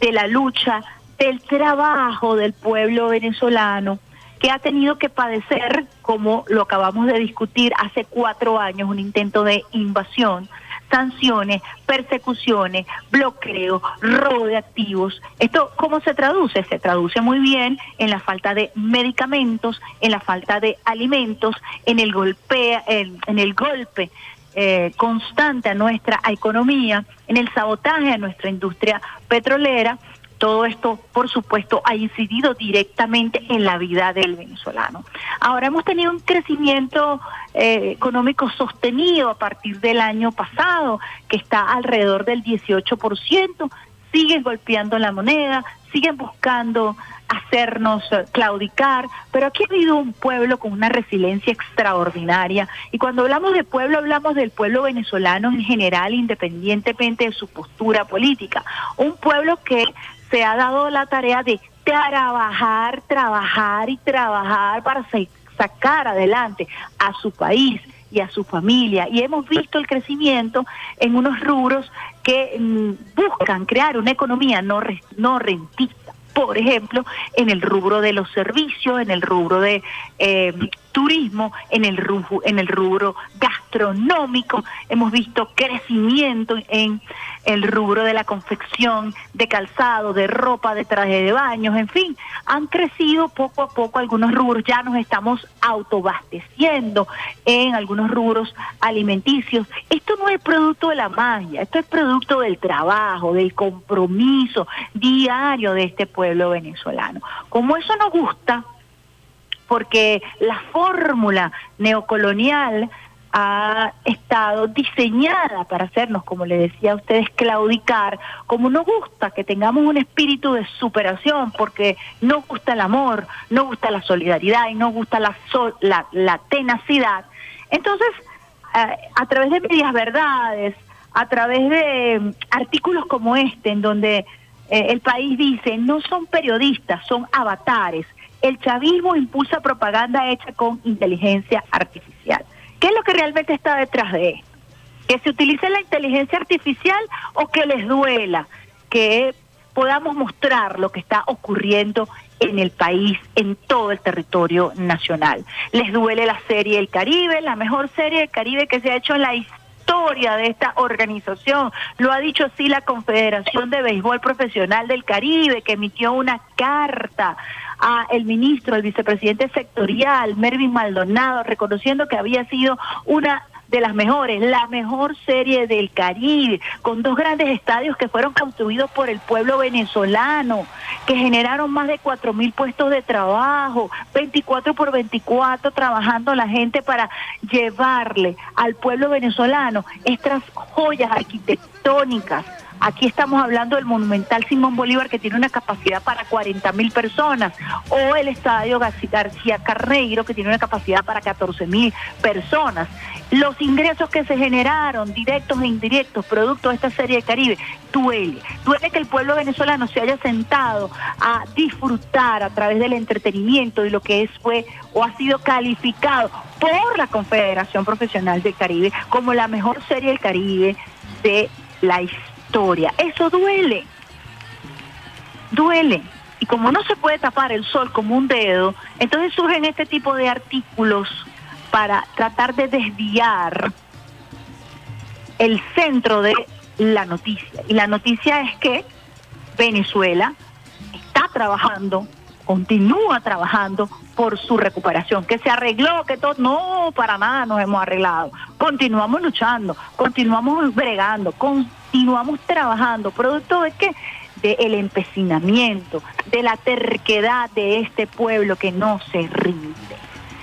de la lucha, del trabajo del pueblo venezolano que ha tenido que padecer, como lo acabamos de discutir hace cuatro años, un intento de invasión, sanciones, persecuciones, bloqueo, robo de activos. ¿Esto cómo se traduce? Se traduce muy bien en la falta de medicamentos, en la falta de alimentos, en el golpe, en, en el golpe eh, constante a nuestra economía, en el sabotaje a nuestra industria petrolera. Todo esto, por supuesto, ha incidido directamente en la vida del venezolano. Ahora hemos tenido un crecimiento eh, económico sostenido a partir del año pasado, que está alrededor del 18%. Siguen golpeando la moneda, siguen buscando hacernos eh, claudicar, pero aquí ha habido un pueblo con una resiliencia extraordinaria y cuando hablamos de pueblo hablamos del pueblo venezolano en general, independientemente de su postura política, un pueblo que se ha dado la tarea de trabajar, trabajar y trabajar para sa- sacar adelante a su país y a su familia. Y hemos visto el crecimiento en unos rubros que mm, buscan crear una economía no, re- no rentista. Por ejemplo, en el rubro de los servicios, en el rubro de eh, turismo, en el rubro, en el rubro gastronómico, hemos visto crecimiento en el rubro de la confección, de calzado, de ropa, de traje de baños, en fin, han crecido poco a poco algunos rubros, ya nos estamos autobasteciendo en algunos rubros alimenticios. Esto no es producto de la magia, esto es producto del trabajo, del compromiso diario de este pueblo venezolano. Como eso nos gusta, porque la fórmula neocolonial ha estado diseñada para hacernos, como le decía a ustedes, claudicar, como nos gusta que tengamos un espíritu de superación, porque nos gusta el amor, nos gusta la solidaridad y nos gusta la, sol- la, la tenacidad. Entonces, eh, a través de medias verdades, a través de mm, artículos como este, en donde eh, el país dice, no son periodistas, son avatares. El chavismo impulsa propaganda hecha con inteligencia artificial. ¿Qué es lo que realmente está detrás de esto? Que se utilice la inteligencia artificial o que les duela que podamos mostrar lo que está ocurriendo en el país, en todo el territorio nacional. Les duele la serie El Caribe, la mejor serie del Caribe que se ha hecho en la historia de esta organización. Lo ha dicho así la Confederación de Béisbol Profesional del Caribe, que emitió una carta a el ministro, el vicepresidente sectorial, Mervin Maldonado, reconociendo que había sido una de las mejores, la mejor serie del Caribe, con dos grandes estadios que fueron construidos por el pueblo venezolano, que generaron más de cuatro mil puestos de trabajo, 24 por 24 trabajando la gente para llevarle al pueblo venezolano estas joyas arquitectónicas. Aquí estamos hablando del Monumental Simón Bolívar que tiene una capacidad para 40 mil personas o el Estadio García Carneiro que tiene una capacidad para 14 mil personas. Los ingresos que se generaron, directos e indirectos, producto de esta serie de Caribe, duele. Duele que el pueblo venezolano se haya sentado a disfrutar a través del entretenimiento y lo que es fue o ha sido calificado por la Confederación Profesional del Caribe como la mejor serie del Caribe de la historia. Eso duele. Duele. Y como no se puede tapar el sol como un dedo, entonces surgen este tipo de artículos para tratar de desviar el centro de la noticia. Y la noticia es que Venezuela está trabajando, continúa trabajando por su recuperación, que se arregló, que todo, no, para nada nos hemos arreglado. Continuamos luchando, continuamos bregando, continuamos trabajando, producto de qué? del empecinamiento, de la terquedad de este pueblo que no se rinde.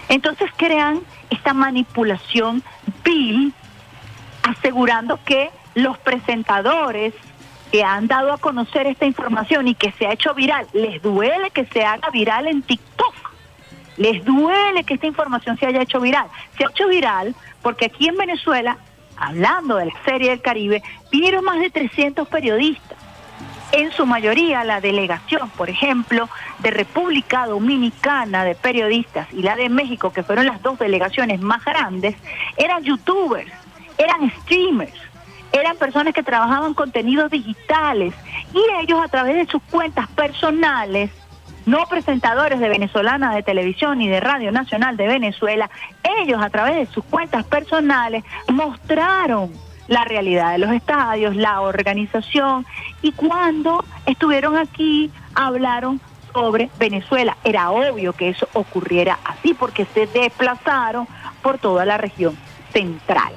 Entonces crean esta manipulación vil asegurando que los presentadores que han dado a conocer esta información y que se ha hecho viral, les duele que se haga viral en TikTok. Les duele que esta información se haya hecho viral. Se ha hecho viral porque aquí en Venezuela, hablando de la serie del Caribe, vinieron más de 300 periodistas. En su mayoría la delegación, por ejemplo, de República Dominicana de periodistas y la de México, que fueron las dos delegaciones más grandes, eran youtubers, eran streamers, eran personas que trabajaban contenidos digitales y ellos a través de sus cuentas personales, no presentadores de venezolana de televisión y de Radio Nacional de Venezuela, ellos a través de sus cuentas personales mostraron la realidad de los estadios, la organización y cuando estuvieron aquí hablaron sobre Venezuela. Era obvio que eso ocurriera así porque se desplazaron por toda la región central.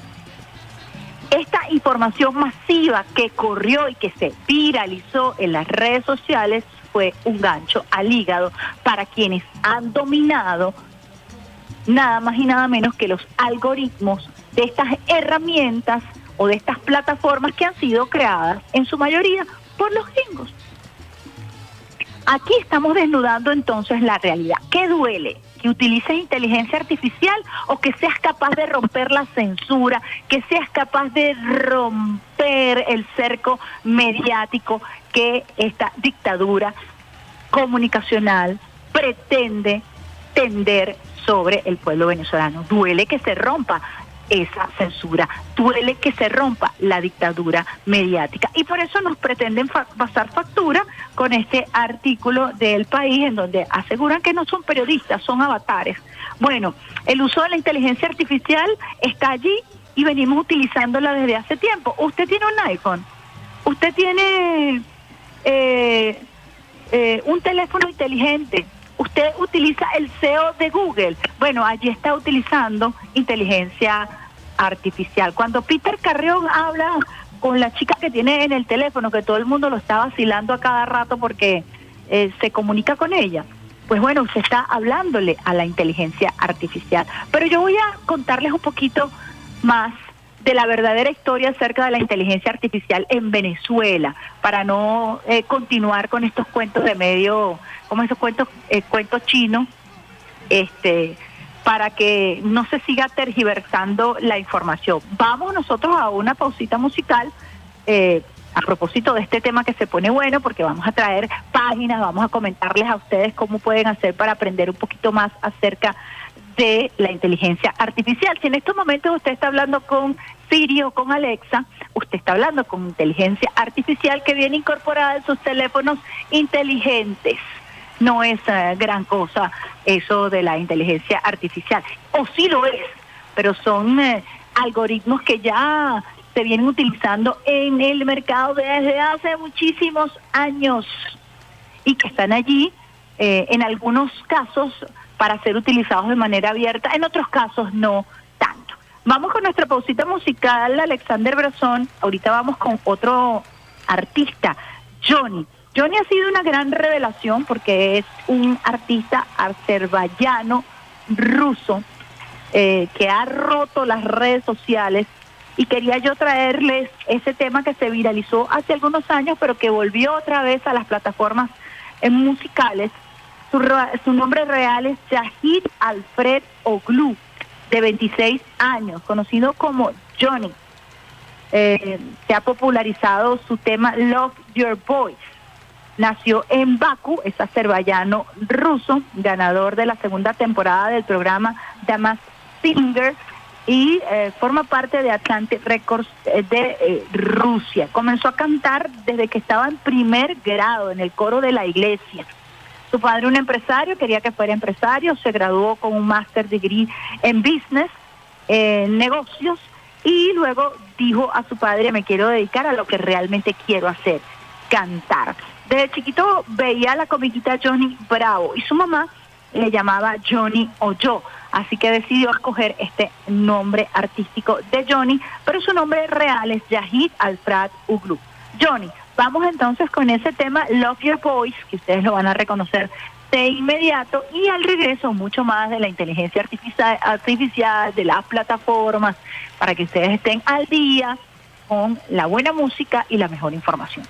Esta información masiva que corrió y que se viralizó en las redes sociales fue un gancho al hígado para quienes han dominado nada más y nada menos que los algoritmos de estas herramientas o de estas plataformas que han sido creadas en su mayoría por los gringos. Aquí estamos desnudando entonces la realidad. ¿Qué duele? ¿Que utilices inteligencia artificial o que seas capaz de romper la censura, que seas capaz de romper el cerco mediático que esta dictadura comunicacional pretende tender sobre el pueblo venezolano? Duele que se rompa esa censura. Duele que se rompa la dictadura mediática. Y por eso nos pretenden fa pasar factura con este artículo del país en donde aseguran que no son periodistas, son avatares. Bueno, el uso de la inteligencia artificial está allí y venimos utilizándola desde hace tiempo. Usted tiene un iPhone, usted tiene eh, eh, un teléfono inteligente, usted utiliza el SEO de Google. Bueno, allí está utilizando inteligencia artificial. Cuando Peter Carrión habla con la chica que tiene en el teléfono, que todo el mundo lo está vacilando a cada rato porque eh, se comunica con ella, pues bueno, usted está hablándole a la inteligencia artificial. Pero yo voy a contarles un poquito más de la verdadera historia acerca de la inteligencia artificial en Venezuela, para no eh, continuar con estos cuentos de medio, como esos cuentos, eh, cuentos chinos, este, para que no se siga tergiversando la información. Vamos nosotros a una pausita musical. Eh, a propósito de este tema que se pone bueno, porque vamos a traer páginas, vamos a comentarles a ustedes cómo pueden hacer para aprender un poquito más acerca de la inteligencia artificial. Si en estos momentos usted está hablando con Siri o con Alexa, usted está hablando con inteligencia artificial que viene incorporada en sus teléfonos inteligentes. No es eh, gran cosa eso de la inteligencia artificial. O sí lo es, pero son eh, algoritmos que ya se vienen utilizando en el mercado desde hace muchísimos años y que están allí eh, en algunos casos para ser utilizados de manera abierta, en otros casos no tanto. Vamos con nuestra pausita musical, Alexander Brazón. Ahorita vamos con otro artista, Johnny. Johnny ha sido una gran revelación porque es un artista azerbaiyano ruso eh, que ha roto las redes sociales y quería yo traerles ese tema que se viralizó hace algunos años, pero que volvió otra vez a las plataformas eh, musicales. Su, nombre real es Shahid Alfred Oglu, de 26 años, conocido como Johnny. Eh, se ha popularizado su tema Love Your Voice. Nació en Baku, es azerbaiyano ruso, ganador de la segunda temporada del programa Damas Singer y eh, forma parte de Atlantic Records eh, de eh, Rusia. Comenzó a cantar desde que estaba en primer grado en el coro de la iglesia. Su padre, un empresario, quería que fuera empresario, se graduó con un master degree en business, en negocios, y luego dijo a su padre, me quiero dedicar a lo que realmente quiero hacer, cantar. Desde chiquito veía la comiquita Johnny Bravo y su mamá le llamaba Johnny Oyo, así que decidió escoger este nombre artístico de Johnny, pero su nombre real es Yahid Alfred Uglu. Johnny, vamos entonces con ese tema Love Your Voice, que ustedes lo van a reconocer de inmediato, y al regreso mucho más de la inteligencia artificial, artificial de las plataformas, para que ustedes estén al día con la buena música y la mejor información.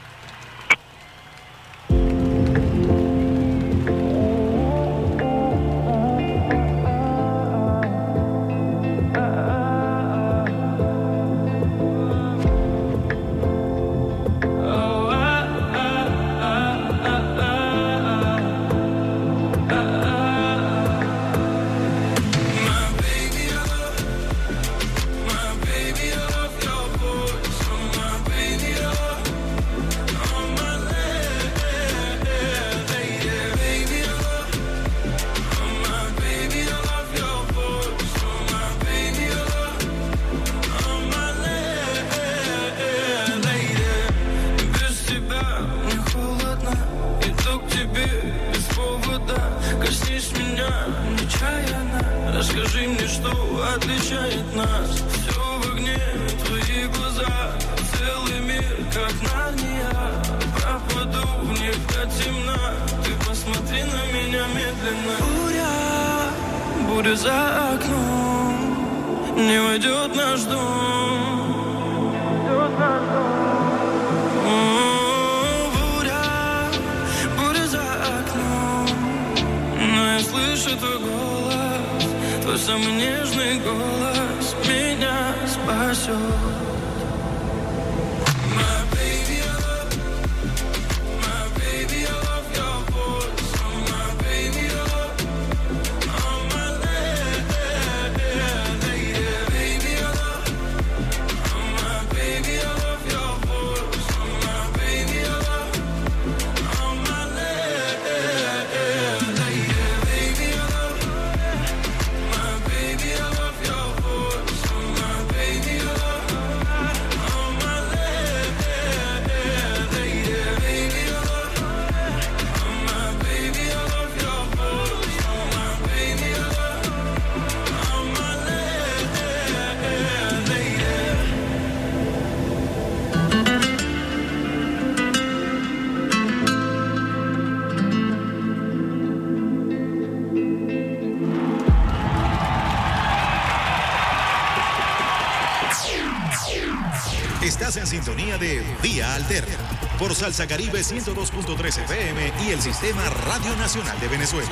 Salsa Caribe 102.3 FM y el Sistema Radio Nacional de Venezuela.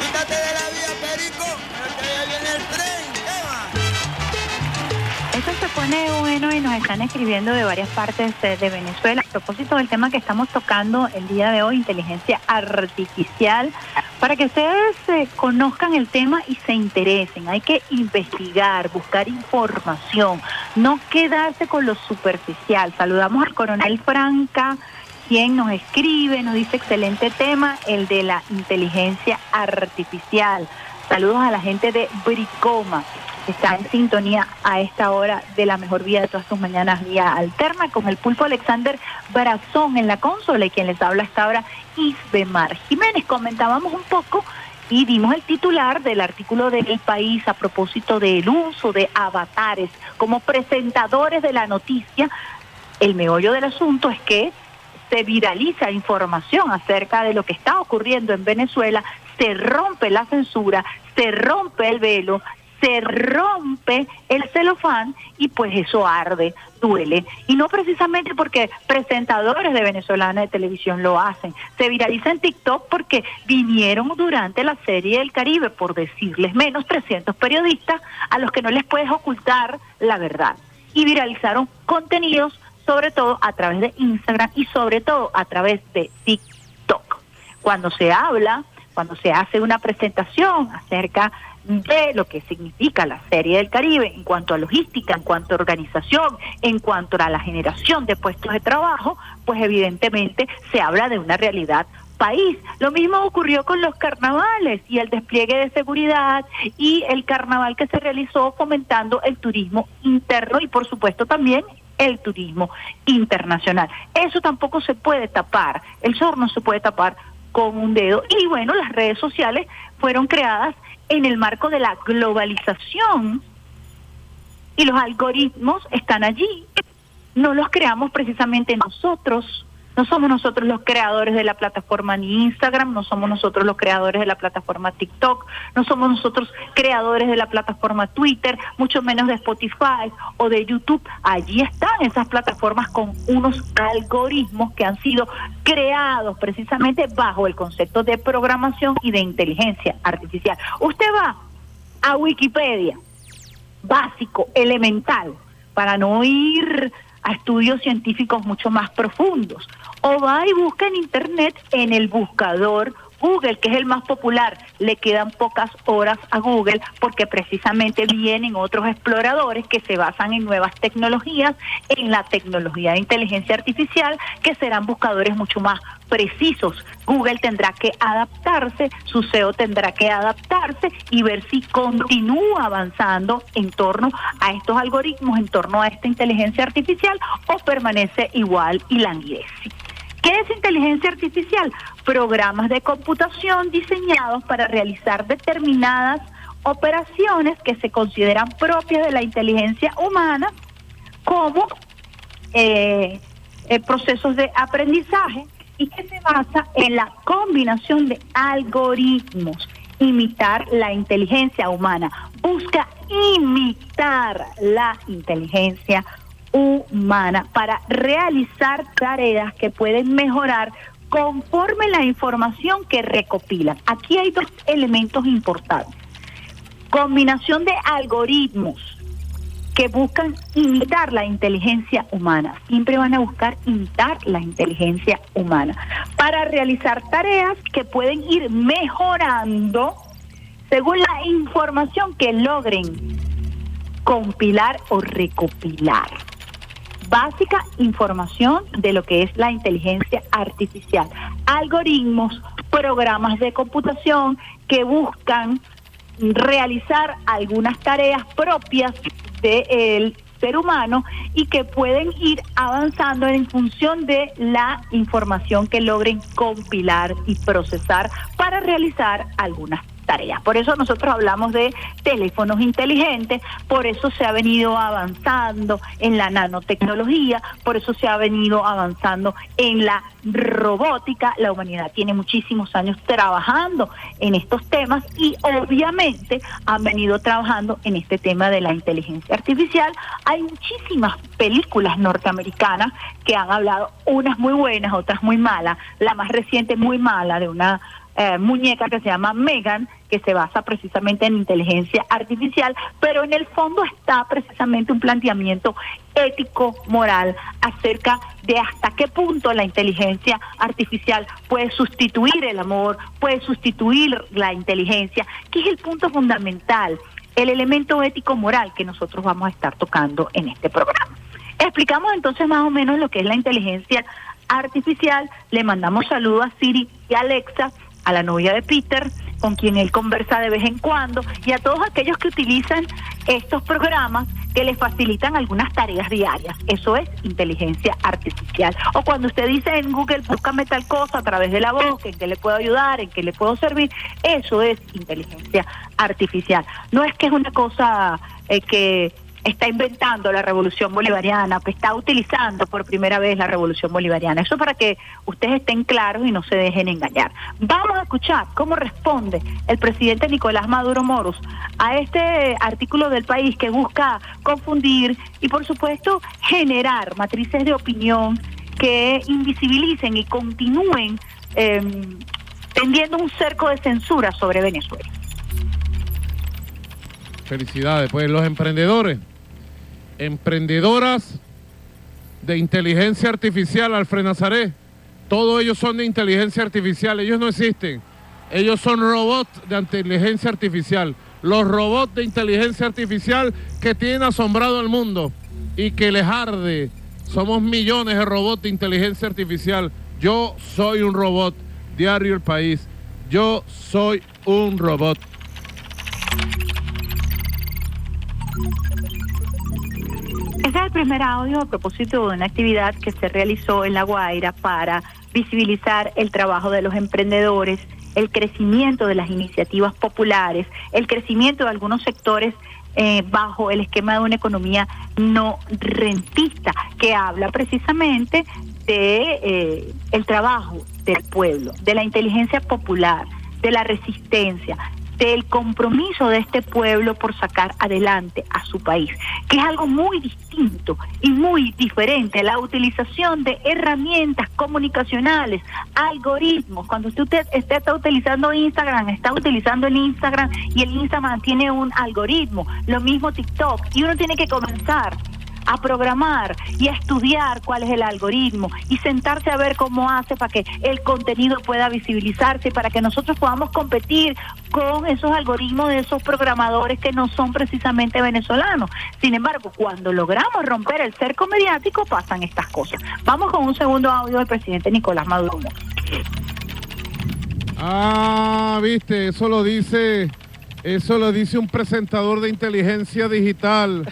Quítate de la vía, Perico, que ya viene el tren. Esto se pone bueno y nos están escribiendo de varias partes de Venezuela. A propósito del tema que estamos tocando el día de hoy, inteligencia artificial, para que ustedes eh, conozcan el tema y se interesen. Hay que investigar, buscar información, no quedarse con lo superficial. Saludamos al coronel Franca, quien nos escribe, nos dice excelente tema, el de la inteligencia artificial. Saludos a la gente de Bricoma está en sintonía a esta hora de la mejor vida de todas tus mañanas, vía alterna, con el pulpo Alexander Brazón en la consola y quien les habla hasta ahora, Isbemar Jiménez. Comentábamos un poco y dimos el titular del artículo del país a propósito del uso de avatares como presentadores de la noticia. El meollo del asunto es que se viraliza información acerca de lo que está ocurriendo en Venezuela, se rompe la censura, se rompe el velo, se rompe el celofán y pues eso arde, duele. Y no precisamente porque presentadores de venezolana de televisión lo hacen. Se viraliza en TikTok porque vinieron durante la serie del Caribe, por decirles menos, 300 periodistas a los que no les puedes ocultar la verdad. Y viralizaron contenidos sobre todo a través de Instagram y sobre todo a través de TikTok. Cuando se habla, cuando se hace una presentación acerca de lo que significa la Serie del Caribe en cuanto a logística, en cuanto a organización, en cuanto a la generación de puestos de trabajo, pues evidentemente se habla de una realidad país. Lo mismo ocurrió con los carnavales y el despliegue de seguridad y el carnaval que se realizó fomentando el turismo interno y por supuesto también el turismo internacional. Eso tampoco se puede tapar, el sol no se puede tapar con un dedo. Y bueno, las redes sociales fueron creadas en el marco de la globalización y los algoritmos están allí. No los creamos precisamente nosotros. No somos nosotros los creadores de la plataforma ni Instagram, no somos nosotros los creadores de la plataforma TikTok, no somos nosotros creadores de la plataforma Twitter, mucho menos de Spotify o de YouTube. Allí están esas plataformas con unos algoritmos que han sido creados precisamente bajo el concepto de programación y de inteligencia artificial. Usted va a Wikipedia, básico, elemental, para no ir a estudios científicos mucho más profundos. O va y busca en Internet en el buscador Google, que es el más popular. Le quedan pocas horas a Google porque precisamente vienen otros exploradores que se basan en nuevas tecnologías, en la tecnología de inteligencia artificial, que serán buscadores mucho más precisos. Google tendrá que adaptarse, su SEO tendrá que adaptarse y ver si continúa avanzando en torno a estos algoritmos, en torno a esta inteligencia artificial o permanece igual y languidece. ¿Qué es inteligencia artificial? Programas de computación diseñados para realizar determinadas operaciones que se consideran propias de la inteligencia humana como eh, eh, procesos de aprendizaje y que se basa en la combinación de algoritmos, imitar la inteligencia humana, busca imitar la inteligencia humana para realizar tareas que pueden mejorar conforme la información que recopilan. Aquí hay dos elementos importantes. Combinación de algoritmos que buscan imitar la inteligencia humana. Siempre van a buscar imitar la inteligencia humana para realizar tareas que pueden ir mejorando según la información que logren compilar o recopilar. Básica información de lo que es la inteligencia artificial. Algoritmos, programas de computación que buscan realizar algunas tareas propias del ser humano y que pueden ir avanzando en función de la información que logren compilar y procesar para realizar algunas tareas. Por eso nosotros hablamos de teléfonos inteligentes, por eso se ha venido avanzando en la nanotecnología, por eso se ha venido avanzando en la robótica. La humanidad tiene muchísimos años trabajando en estos temas y obviamente han venido trabajando en este tema de la inteligencia artificial. Hay muchísimas películas norteamericanas que han hablado, unas muy buenas, otras muy malas. La más reciente muy mala de una eh, muñeca que se llama Megan, que se basa precisamente en inteligencia artificial, pero en el fondo está precisamente un planteamiento ético, moral, acerca de hasta qué punto la inteligencia artificial puede sustituir el amor, puede sustituir la inteligencia, que es el punto fundamental, el elemento ético moral que nosotros vamos a estar tocando en este programa. Explicamos entonces más o menos lo que es la inteligencia artificial, le mandamos saludos a Siri y Alexa, a la novia de Peter, con quien él conversa de vez en cuando, y a todos aquellos que utilizan estos programas que les facilitan algunas tareas diarias. Eso es inteligencia artificial. O cuando usted dice en Google, búscame tal cosa a través de la voz, en qué le puedo ayudar, en qué le puedo servir, eso es inteligencia artificial. No es que es una cosa eh, que está inventando la revolución bolivariana, que está utilizando por primera vez la revolución bolivariana. Eso para que ustedes estén claros y no se dejen engañar. Vamos a escuchar cómo responde el presidente Nicolás Maduro Moros a este artículo del país que busca confundir y por supuesto generar matrices de opinión que invisibilicen y continúen eh, tendiendo un cerco de censura sobre Venezuela. Felicidades, pues los emprendedores, emprendedoras de inteligencia artificial, Alfred Nazaret, todos ellos son de inteligencia artificial, ellos no existen, ellos son robots de inteligencia artificial, los robots de inteligencia artificial que tienen asombrado al mundo y que les arde. Somos millones de robots de inteligencia artificial. Yo soy un robot, diario El País. Yo soy un robot. Este es el primer audio a propósito de una actividad que se realizó en La Guaira para visibilizar el trabajo de los emprendedores, el crecimiento de las iniciativas populares, el crecimiento de algunos sectores eh, bajo el esquema de una economía no rentista, que habla precisamente de eh, el trabajo del pueblo, de la inteligencia popular, de la resistencia, del compromiso de este pueblo por sacar adelante a su país, que es algo muy distinto y muy diferente, la utilización de herramientas comunicacionales, algoritmos. Cuando usted, usted está, está utilizando Instagram, está utilizando el Instagram y el Instagram tiene un algoritmo, lo mismo TikTok, y uno tiene que comenzar a programar y a estudiar cuál es el algoritmo y sentarse a ver cómo hace para que el contenido pueda visibilizarse para que nosotros podamos competir con esos algoritmos de esos programadores que no son precisamente venezolanos. Sin embargo, cuando logramos romper el cerco mediático pasan estas cosas. Vamos con un segundo audio del presidente Nicolás Maduro. Ah, viste, eso lo dice, eso lo dice un presentador de inteligencia digital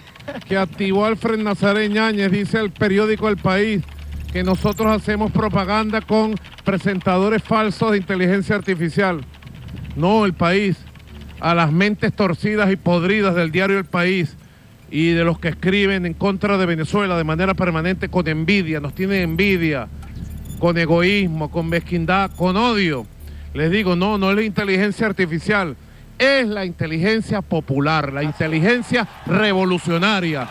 que activó Alfred Nazaret Ñáñez, dice el periódico El País, que nosotros hacemos propaganda con presentadores falsos de inteligencia artificial. No, el país. a las mentes torcidas y podridas del diario El País y de los que escriben en contra de Venezuela de manera permanente con envidia, nos tienen envidia, con egoísmo, con mezquindad, con odio. Les digo, no, no es la inteligencia artificial, es la inteligencia popular, la inteligencia revolucionaria,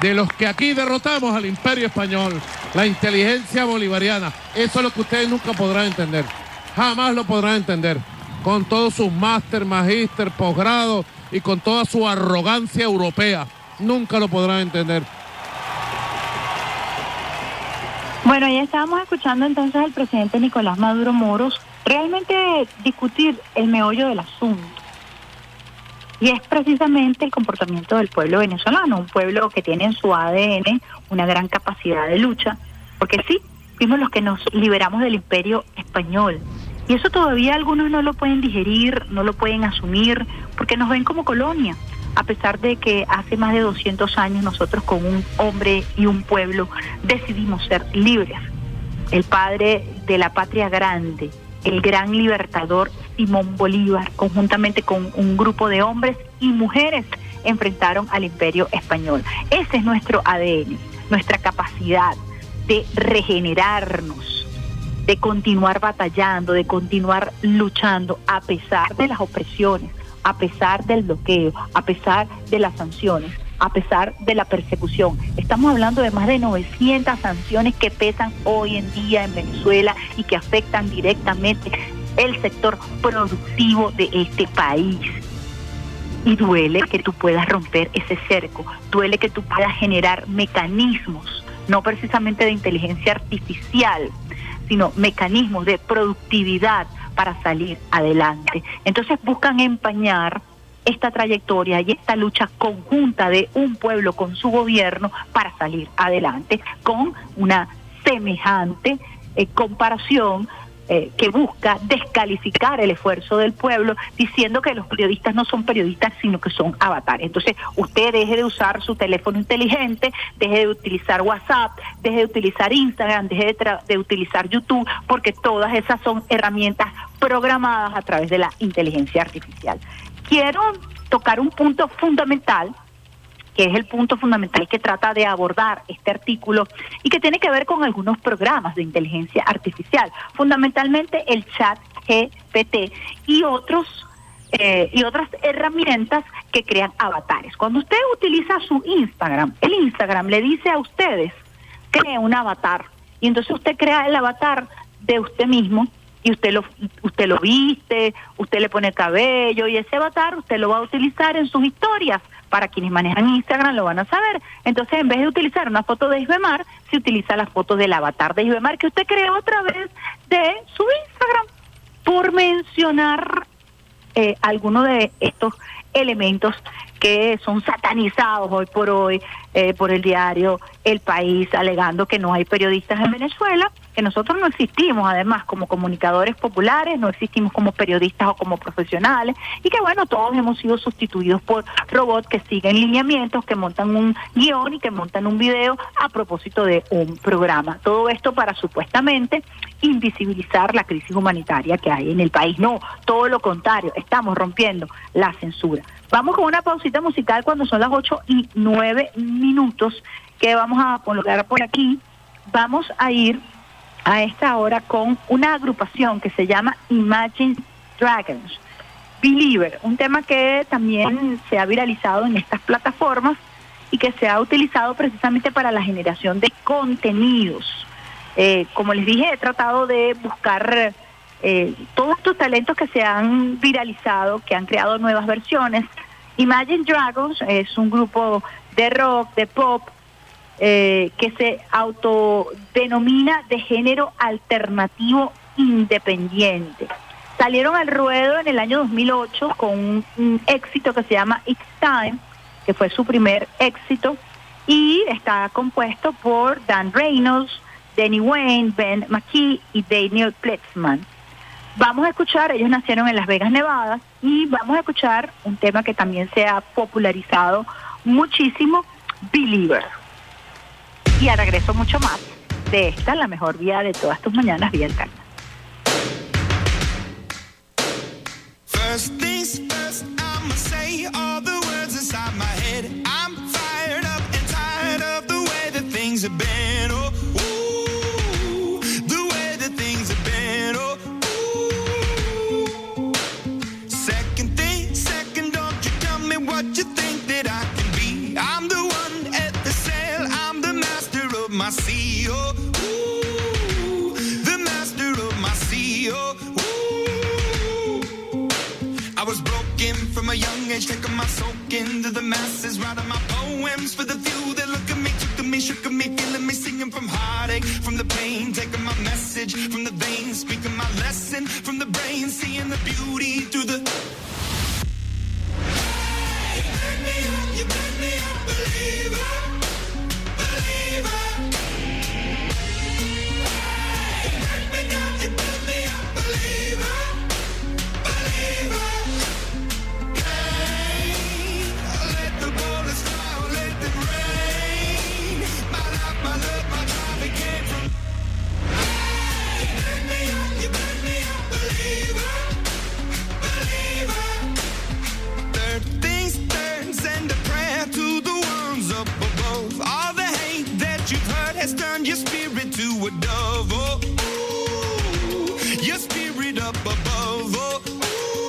de los que aquí derrotamos al imperio español, la inteligencia bolivariana. Eso es lo que ustedes nunca podrán entender, jamás lo podrán entender, con todos sus máster, magíster, posgrado y con toda su arrogancia europea. Nunca lo podrán entender. Bueno, ya estábamos escuchando entonces al presidente Nicolás Maduro Moros realmente discutir el meollo del asunto. Y es precisamente el comportamiento del pueblo venezolano, un pueblo que tiene en su ADN una gran capacidad de lucha, porque sí, fuimos los que nos liberamos del imperio español. Y eso todavía algunos no lo pueden digerir, no lo pueden asumir, porque nos ven como colonia, a pesar de que hace más de 200 años nosotros con un hombre y un pueblo decidimos ser libres. El padre de la patria grande, el gran libertador Simón Bolívar, conjuntamente con un grupo de hombres y mujeres, enfrentaron al imperio español. Ese es nuestro ADN, nuestra capacidad de regenerarnos, de continuar batallando, de continuar luchando a pesar de las opresiones, a pesar del bloqueo, a pesar de las sanciones, a pesar de la persecución. Estamos hablando de más de 900 sanciones que pesan hoy en día en Venezuela y que afectan directamente el sector productivo de este país. Y duele que tú puedas romper ese cerco, duele que tú puedas generar mecanismos, no precisamente de inteligencia artificial, sino mecanismos de productividad para salir adelante. Entonces buscan empañar esta trayectoria y esta lucha conjunta de un pueblo con su gobierno para salir adelante con una semejante eh, comparación eh, que busca descalificar el esfuerzo del pueblo diciendo que los periodistas no son periodistas sino que son avatares. Entonces usted deje de usar su teléfono inteligente, deje de utilizar WhatsApp, deje de utilizar Instagram, deje de, tra- de utilizar YouTube porque todas esas son herramientas programadas a través de la inteligencia artificial. Quiero tocar un punto fundamental que es el punto fundamental que trata de abordar este artículo y que tiene que ver con algunos programas de inteligencia artificial, fundamentalmente el chat GPT y otros eh, y otras herramientas que crean avatares. Cuando usted utiliza su Instagram, el Instagram le dice a ustedes, cree un avatar y entonces usted crea el avatar de usted mismo y usted lo usted lo viste, usted le pone cabello y ese avatar usted lo va a utilizar en sus historias. Para quienes manejan Instagram lo van a saber. Entonces, en vez de utilizar una foto de Isbemar, se utiliza la foto del avatar de Isbemar que usted creó a través de su Instagram. Por mencionar eh, algunos de estos elementos que son satanizados hoy por hoy eh, por el diario El País, alegando que no hay periodistas en Venezuela, que nosotros no existimos además como comunicadores populares, no existimos como periodistas o como profesionales, y que bueno, todos hemos sido sustituidos por robots que siguen lineamientos, que montan un guion y que montan un video a propósito de un programa. Todo esto para supuestamente invisibilizar la crisis humanitaria que hay en el país. No, todo lo contrario, estamos rompiendo la censura. Vamos con una pausita musical cuando son las 8 y 9 minutos que vamos a colocar por aquí. Vamos a ir a esta hora con una agrupación que se llama Imagine Dragons. Believer, un tema que también se ha viralizado en estas plataformas y que se ha utilizado precisamente para la generación de contenidos. Eh, como les dije, he tratado de buscar eh, todos estos talentos que se han viralizado, que han creado nuevas versiones. Imagine Dragons es un grupo de rock, de pop, eh, que se autodenomina de género alternativo independiente. Salieron al ruedo en el año 2008 con un, éxito que se llama It's Time, que fue su primer éxito, y está compuesto por Dan Reynolds, Danny Wayne, Ben McKee y Daniel Pletzman. Vamos a escuchar, ellos nacieron en Las Vegas, Nevada, y vamos a escuchar un tema que también se ha popularizado muchísimo, Believer y al regreso mucho más de esta, la mejor vía de todas tus mañanas, Vía Alcalde. Taking my soak into the masses, writing my poems for the few that look at me, took to me, shook at me, feeling me, singing from heartache, from the pain, taking my message from the veins, speaking my lesson from the brain, seeing the beauty through the. You make me up, you me a believer, believer. Up above. All the hate that you've heard has turned your spirit to a dove. Oh, ooh, your spirit up above. Oh, ooh.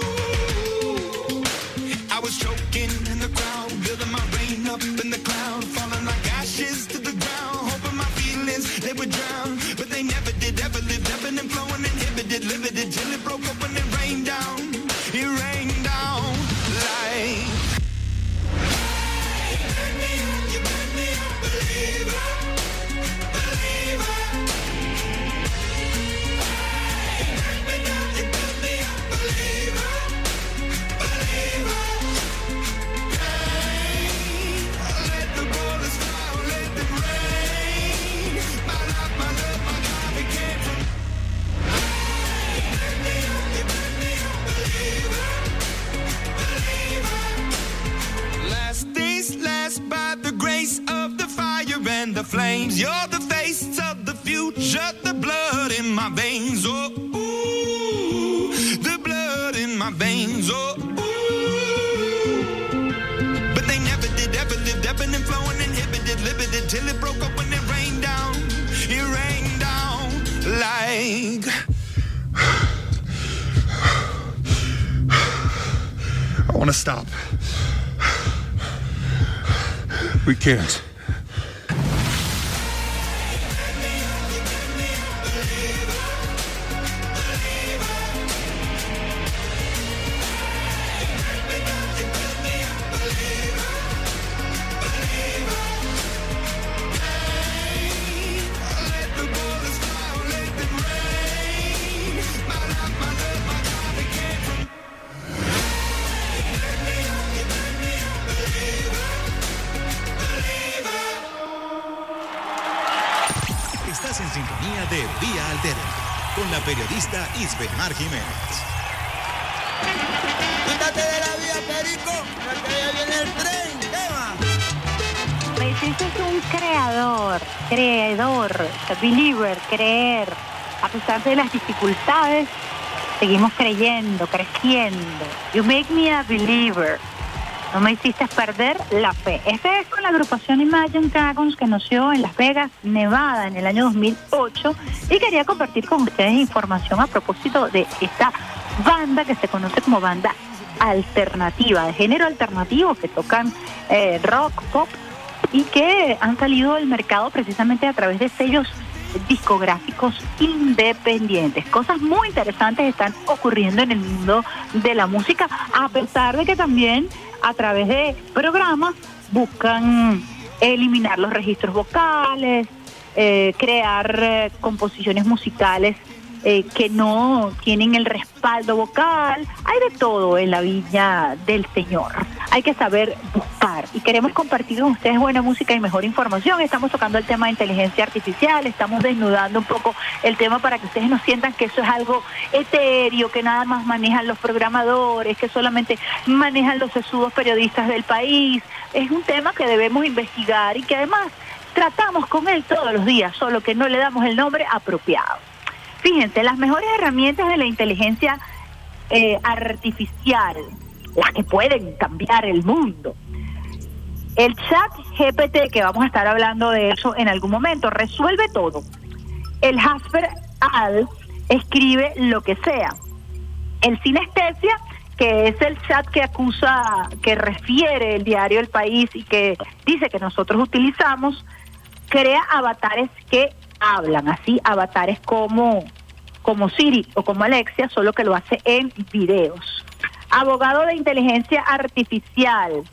Can't. Creer. A pesar de las dificultades, seguimos creyendo, creciendo. You make me a believer. No me hiciste perder la fe. Esta es con la agrupación Imagine Dragons que nació en Las Vegas, Nevada, en el año 2008 y quería compartir con ustedes información a propósito de esta banda que se conoce como banda alternativa, de género alternativo, que tocan eh, rock, pop y que han salido del mercado precisamente a través de sellos discográficos independientes. Cosas muy interesantes están ocurriendo en el mundo de la música, a pesar de que también a través de programas buscan eliminar los registros vocales, eh, crear eh, composiciones musicales eh, que no tienen el respaldo vocal. Hay de todo en la viña del Señor. Hay que saber buscar y queremos compartir con ustedes buena música y mejor información. Estamos tocando el tema de inteligencia artificial, estamos desnudando un poco el tema para que ustedes no sientan que eso es algo etéreo, que nada más manejan los programadores, que solamente manejan los sesudos periodistas del país. Es un tema que debemos investigar y que además tratamos con él todos los días, solo que no le damos el nombre apropiado. Fíjense, las mejores herramientas de la inteligencia eh, artificial, las que pueden cambiar el mundo, El chat GPT, que vamos a estar hablando de eso en algún momento, resuelve todo. El Jasper Al escribe lo que sea. El Sinestesia, que es el chat que acusa, que refiere el diario El País y que dice que nosotros utilizamos, crea avatares que hablan, así avatares como, como Siri o como Alexia, solo que lo hace en videos. Abogado de inteligencia artificial,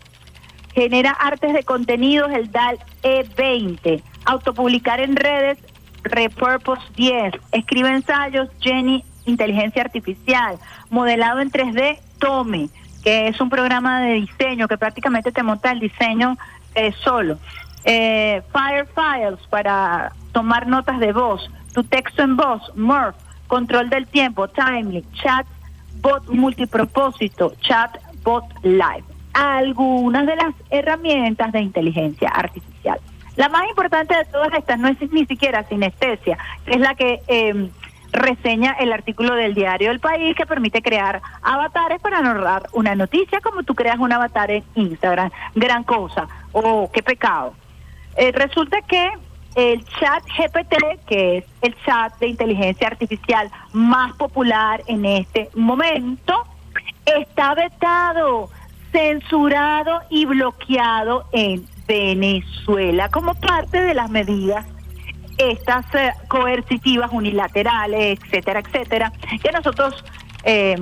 genera artes de contenidos, el DAL E20, autopublicar en redes, Repurpose 10, escribe ensayos, Jenny, inteligencia artificial, modelado en 3D, Tome, que es un programa de diseño que prácticamente te monta el diseño eh, solo. Eh, Fire Files para tomar notas de voz, tu texto en voz, Murph, control del tiempo, Timely, Chat Bot multipropósito, Chat Bot Live. Algunas de las herramientas de inteligencia artificial. La más importante de todas estas no es ni siquiera sinestesia, que es la que eh, reseña el artículo del diario El País que permite crear avatares para narrar una noticia como tú creas un avatar en Instagram. Gran cosa. Oh, qué pecado. Eh, resulta que el chat GPT, que es el chat de inteligencia artificial más popular en este momento, está vetado, censurado y bloqueado en Venezuela como parte de las medidas estas eh, coercitivas unilaterales, etcétera, etcétera, que nosotros eh,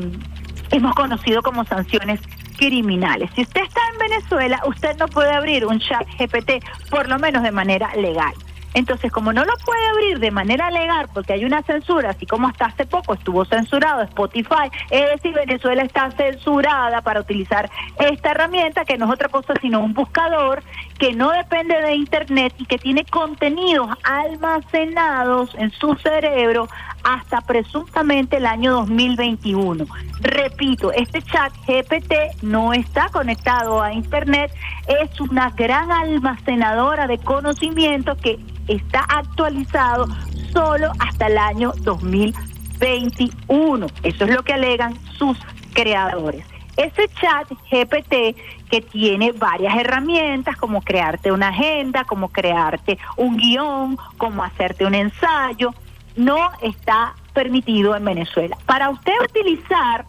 hemos conocido como sanciones criminales. Si usted está en Venezuela, usted no puede abrir un chat GPT, por lo menos de manera legal. Entonces, como no lo puede abrir de manera legal porque hay una censura, así como hasta hace poco estuvo censurado Spotify, es decir, Venezuela está censurada para utilizar esta herramienta que no es otra cosa sino un buscador que no depende de Internet y que tiene contenidos almacenados en su cerebro hasta presuntamente el año 2021. Repito, este chat GPT no está conectado a Internet, es una gran almacenadora de conocimiento que está actualizado solo hasta el año 2021. Eso es lo que alegan sus creadores. Ese chat GPT que tiene varias herramientas como crearte una agenda, como crearte un guion, como hacerte un ensayo, no está permitido en Venezuela. Para usted utilizar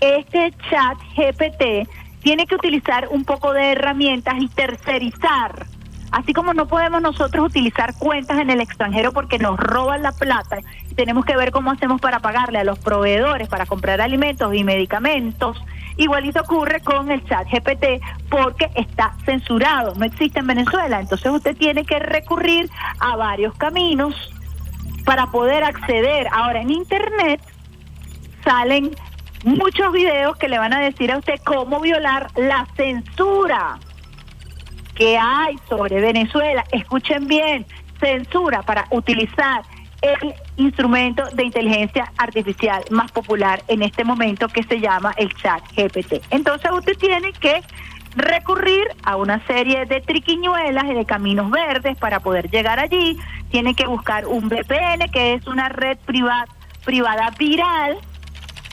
este chat GPT, tiene que utilizar un poco de herramientas y tercerizar. Así como no podemos nosotros utilizar cuentas en el extranjero porque nos roban la plata tenemos que ver cómo hacemos para pagarle a los proveedores para comprar alimentos y medicamentos, igualito ocurre con el chat GPT porque está censurado, no existe en Venezuela. Entonces usted tiene que recurrir a varios caminos para poder acceder. Ahora en Internet salen muchos videos que le van a decir a usted cómo violar la censura que hay sobre Venezuela. Escuchen bien, censura para utilizar el instrumento de inteligencia artificial más popular en este momento que se llama el chat GPT. Entonces usted tiene que recurrir a una serie de triquiñuelas y de caminos verdes para poder llegar allí. Tiene que buscar un VPN, que es una red privada, privada viral,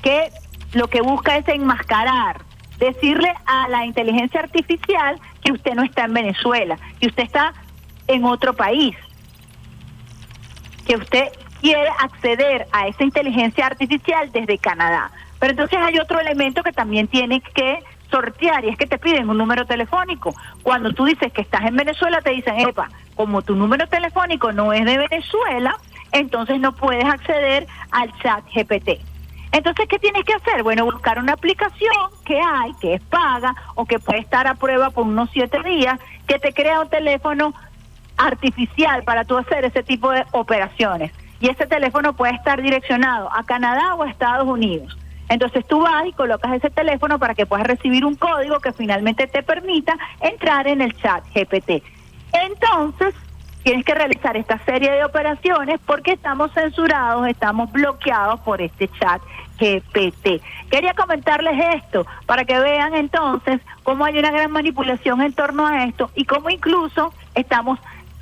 que lo que busca es enmascarar, decirle a la inteligencia artificial que usted no está en Venezuela, que usted está en otro país, que usted quiere acceder a esa inteligencia artificial desde Canadá. Pero entonces hay otro elemento que también tiene que sortear y es que te piden un número telefónico. Cuando tú dices que estás en Venezuela, te dicen, epa, como tu número telefónico no es de Venezuela, entonces no puedes acceder al chat GPT. Entonces, ¿qué tienes que hacer? Bueno, buscar una aplicación que hay, que es paga o que puede estar a prueba por unos siete días, que te crea un teléfono artificial para tú hacer ese tipo de operaciones. Y ese teléfono puede estar direccionado a Canadá o a Estados Unidos. Entonces tú vas y colocas ese teléfono para que puedas recibir un código que finalmente te permita entrar en el chat GPT. Entonces, tienes que realizar esta serie de operaciones porque estamos censurados, estamos bloqueados por este chat GPT. Quería comentarles esto para que vean entonces cómo hay una gran manipulación en torno a esto y cómo incluso estamos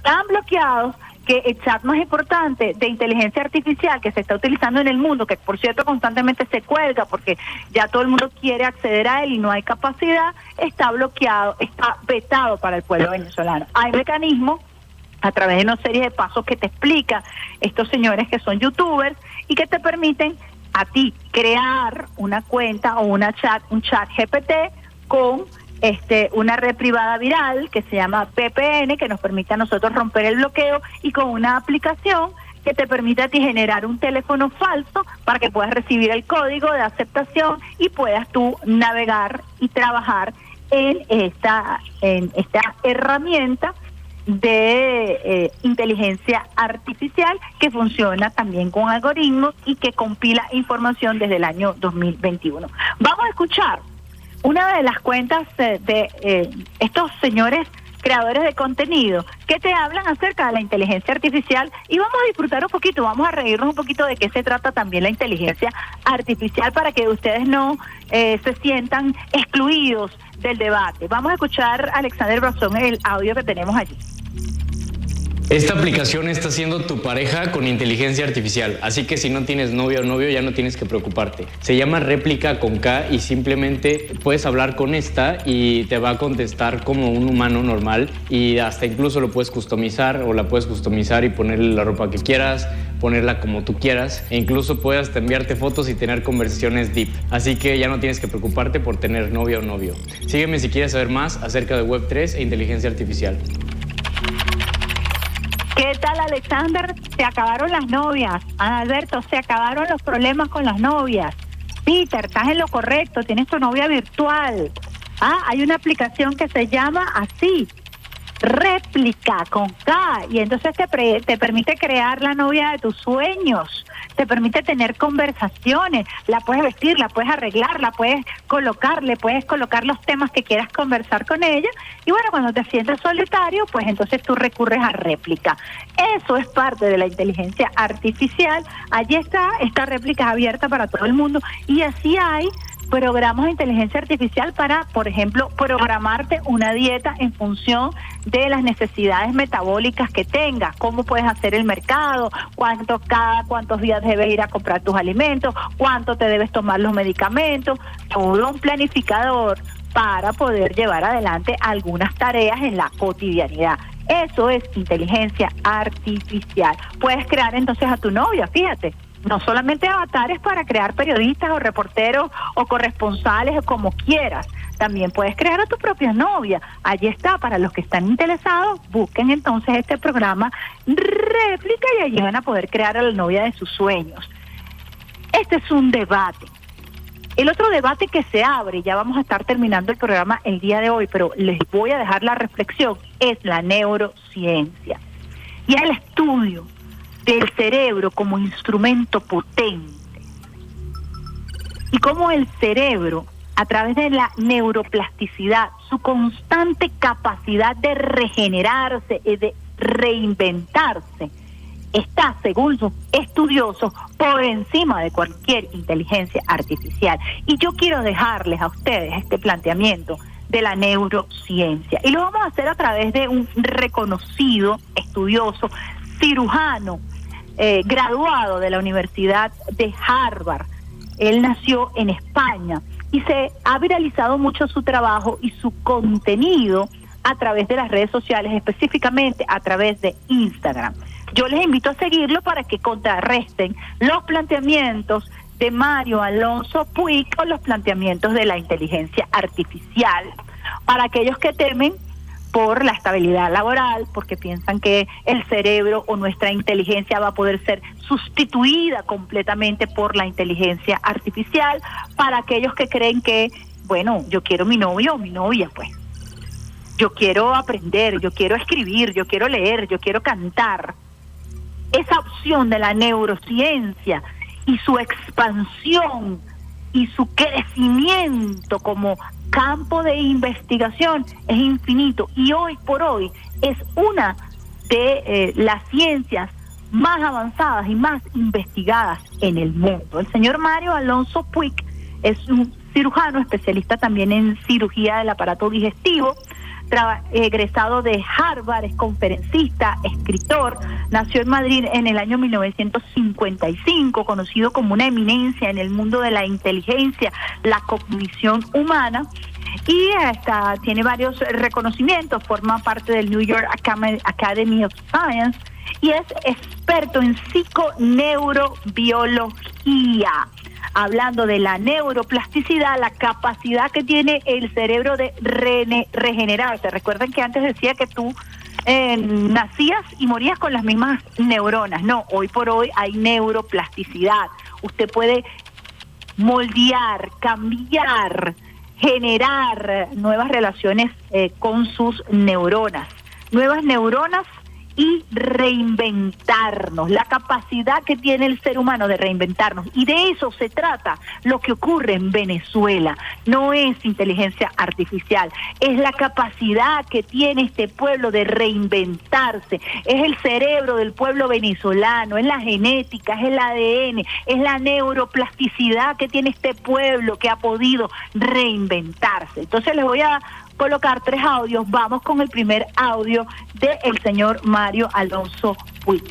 tan bloqueados que el chat más importante de inteligencia artificial que se está utilizando en el mundo, que por cierto constantemente se cuelga porque ya todo el mundo quiere acceder a él y no hay capacidad, está bloqueado, está vetado para el pueblo venezolano. Hay mecanismos a través de una serie de pasos que te explica estos señores que son youtubers y que te permiten a ti crear una cuenta o una chat, un chat GPT con este una red privada viral que se llama VPN que nos permite a nosotros romper el bloqueo y con una aplicación que te permite a ti generar un teléfono falso para que puedas recibir el código de aceptación y puedas tú navegar y trabajar en esta en esta herramienta de eh, inteligencia artificial que funciona también con algoritmos y que compila información desde el año 2021. Vamos a escuchar una de las cuentas eh, de eh, estos señores creadores de contenido que te hablan acerca de la inteligencia artificial y vamos a disfrutar un poquito, vamos a reírnos un poquito de qué se trata también la inteligencia artificial para que ustedes no eh, se sientan excluidos del debate. Vamos a escuchar a Alexander Brazón el audio que tenemos allí. Esta aplicación está siendo tu pareja con inteligencia artificial, así que si no tienes novia o novio ya no tienes que preocuparte. Se llama réplica con K y simplemente puedes hablar con esta y te va a contestar como un humano normal y hasta incluso lo puedes customizar o la puedes customizar y ponerle la ropa que quieras, ponerla como tú quieras e incluso puedes enviarte fotos y tener conversaciones deep. Así que ya no tienes que preocuparte por tener novia o novio. Sígueme si quieres saber más acerca de Web3 e inteligencia artificial. ¿Qué tal, Alexander? Se acabaron las novias. Alberto, se acabaron los problemas con las novias. Peter, estás en lo correcto, tienes tu novia virtual. Ah, hay una aplicación que se llama así, réplica con K, y entonces te, pre- te permite crear la novia de tus sueños, te permite tener conversaciones, la puedes vestir, la puedes arreglar, la puedes colocar, le puedes colocar los temas que quieras conversar con ella, y bueno, cuando te sientes solitario, pues entonces tú recurres a réplica. Eso es parte de la inteligencia artificial, allí está, esta réplica es abierta para todo el mundo, y así hay programas de inteligencia artificial para, por ejemplo, programarte una dieta en función de las necesidades metabólicas que tengas, cómo puedes hacer el mercado, cuánto cada cuántos días debes ir a comprar tus alimentos, cuánto te debes tomar los medicamentos, todo un planificador para poder llevar adelante algunas tareas en la cotidianidad. Eso es inteligencia artificial. Puedes crear entonces a tu novia, fíjate, no solamente avatares para crear periodistas o reporteros o corresponsales o como quieras. También puedes crear a tu propia novia. Allí está, para los que están interesados, busquen entonces este programa réplica y allí van a poder crear a la novia de sus sueños. Este es un debate. El otro debate que se abre, ya vamos a estar terminando el programa el día de hoy, pero les voy a dejar la reflexión, es la neurociencia. Y el estudio del cerebro como instrumento potente. Y cómo el cerebro, a través de la neuroplasticidad, su constante capacidad de regenerarse y de reinventarse, está, según sus estudiosos, por encima de cualquier inteligencia artificial. Y yo quiero dejarles a ustedes este planteamiento de la neurociencia. Y lo vamos a hacer a través de un reconocido estudioso cirujano eh, graduado de la Universidad de Harvard. Él nació en España y se ha viralizado mucho su trabajo y su contenido a través de las redes sociales, específicamente a través de Instagram. Yo les invito a seguirlo para que contrarresten los planteamientos de Mario Alonso Puig con los planteamientos de la inteligencia artificial. Para aquellos que temen por la estabilidad laboral, porque piensan que el cerebro o nuestra inteligencia va a poder ser sustituida completamente por la inteligencia artificial, para aquellos que creen que, bueno, yo quiero mi novio o mi novia, pues. Yo quiero aprender, yo quiero escribir, yo quiero leer, yo quiero cantar. Esa opción de la neurociencia y su expansión y su crecimiento como campo de investigación es infinito y hoy por hoy es una de eh, las ciencias más avanzadas y más investigadas en el mundo. El señor Mario Alonso Puig es un cirujano especialista también en cirugía del aparato digestivo, egresado de Harvard, es conferencista, escritor, nació en Madrid en el año 1955, conocido como una eminencia en el mundo de la inteligencia, la cognición humana y hasta tiene varios reconocimientos, forma parte del New York Academy of Science y es experto en psiconeurobiología, hablando de la neuroplasticidad, la capacidad que tiene el cerebro de regenerarse. Recuerden que antes decía que tú eh, nacías y morías con las mismas neuronas. No, hoy por hoy hay neuroplasticidad. Usted puede moldear, cambiar, generar nuevas relaciones eh, con sus neuronas, nuevas neuronas y reinventarnos, la capacidad que tiene el ser humano de reinventarnos. Y de eso se trata lo que ocurre en Venezuela. No es inteligencia artificial, es la capacidad que tiene este pueblo de reinventarse, es el cerebro del pueblo venezolano, es la genética, es el ADN, es la neuroplasticidad que tiene este pueblo que ha podido reinventarse. Entonces les voy a colocar tres audios. Vamos con el primer audio del señor Mario Alonso Puig.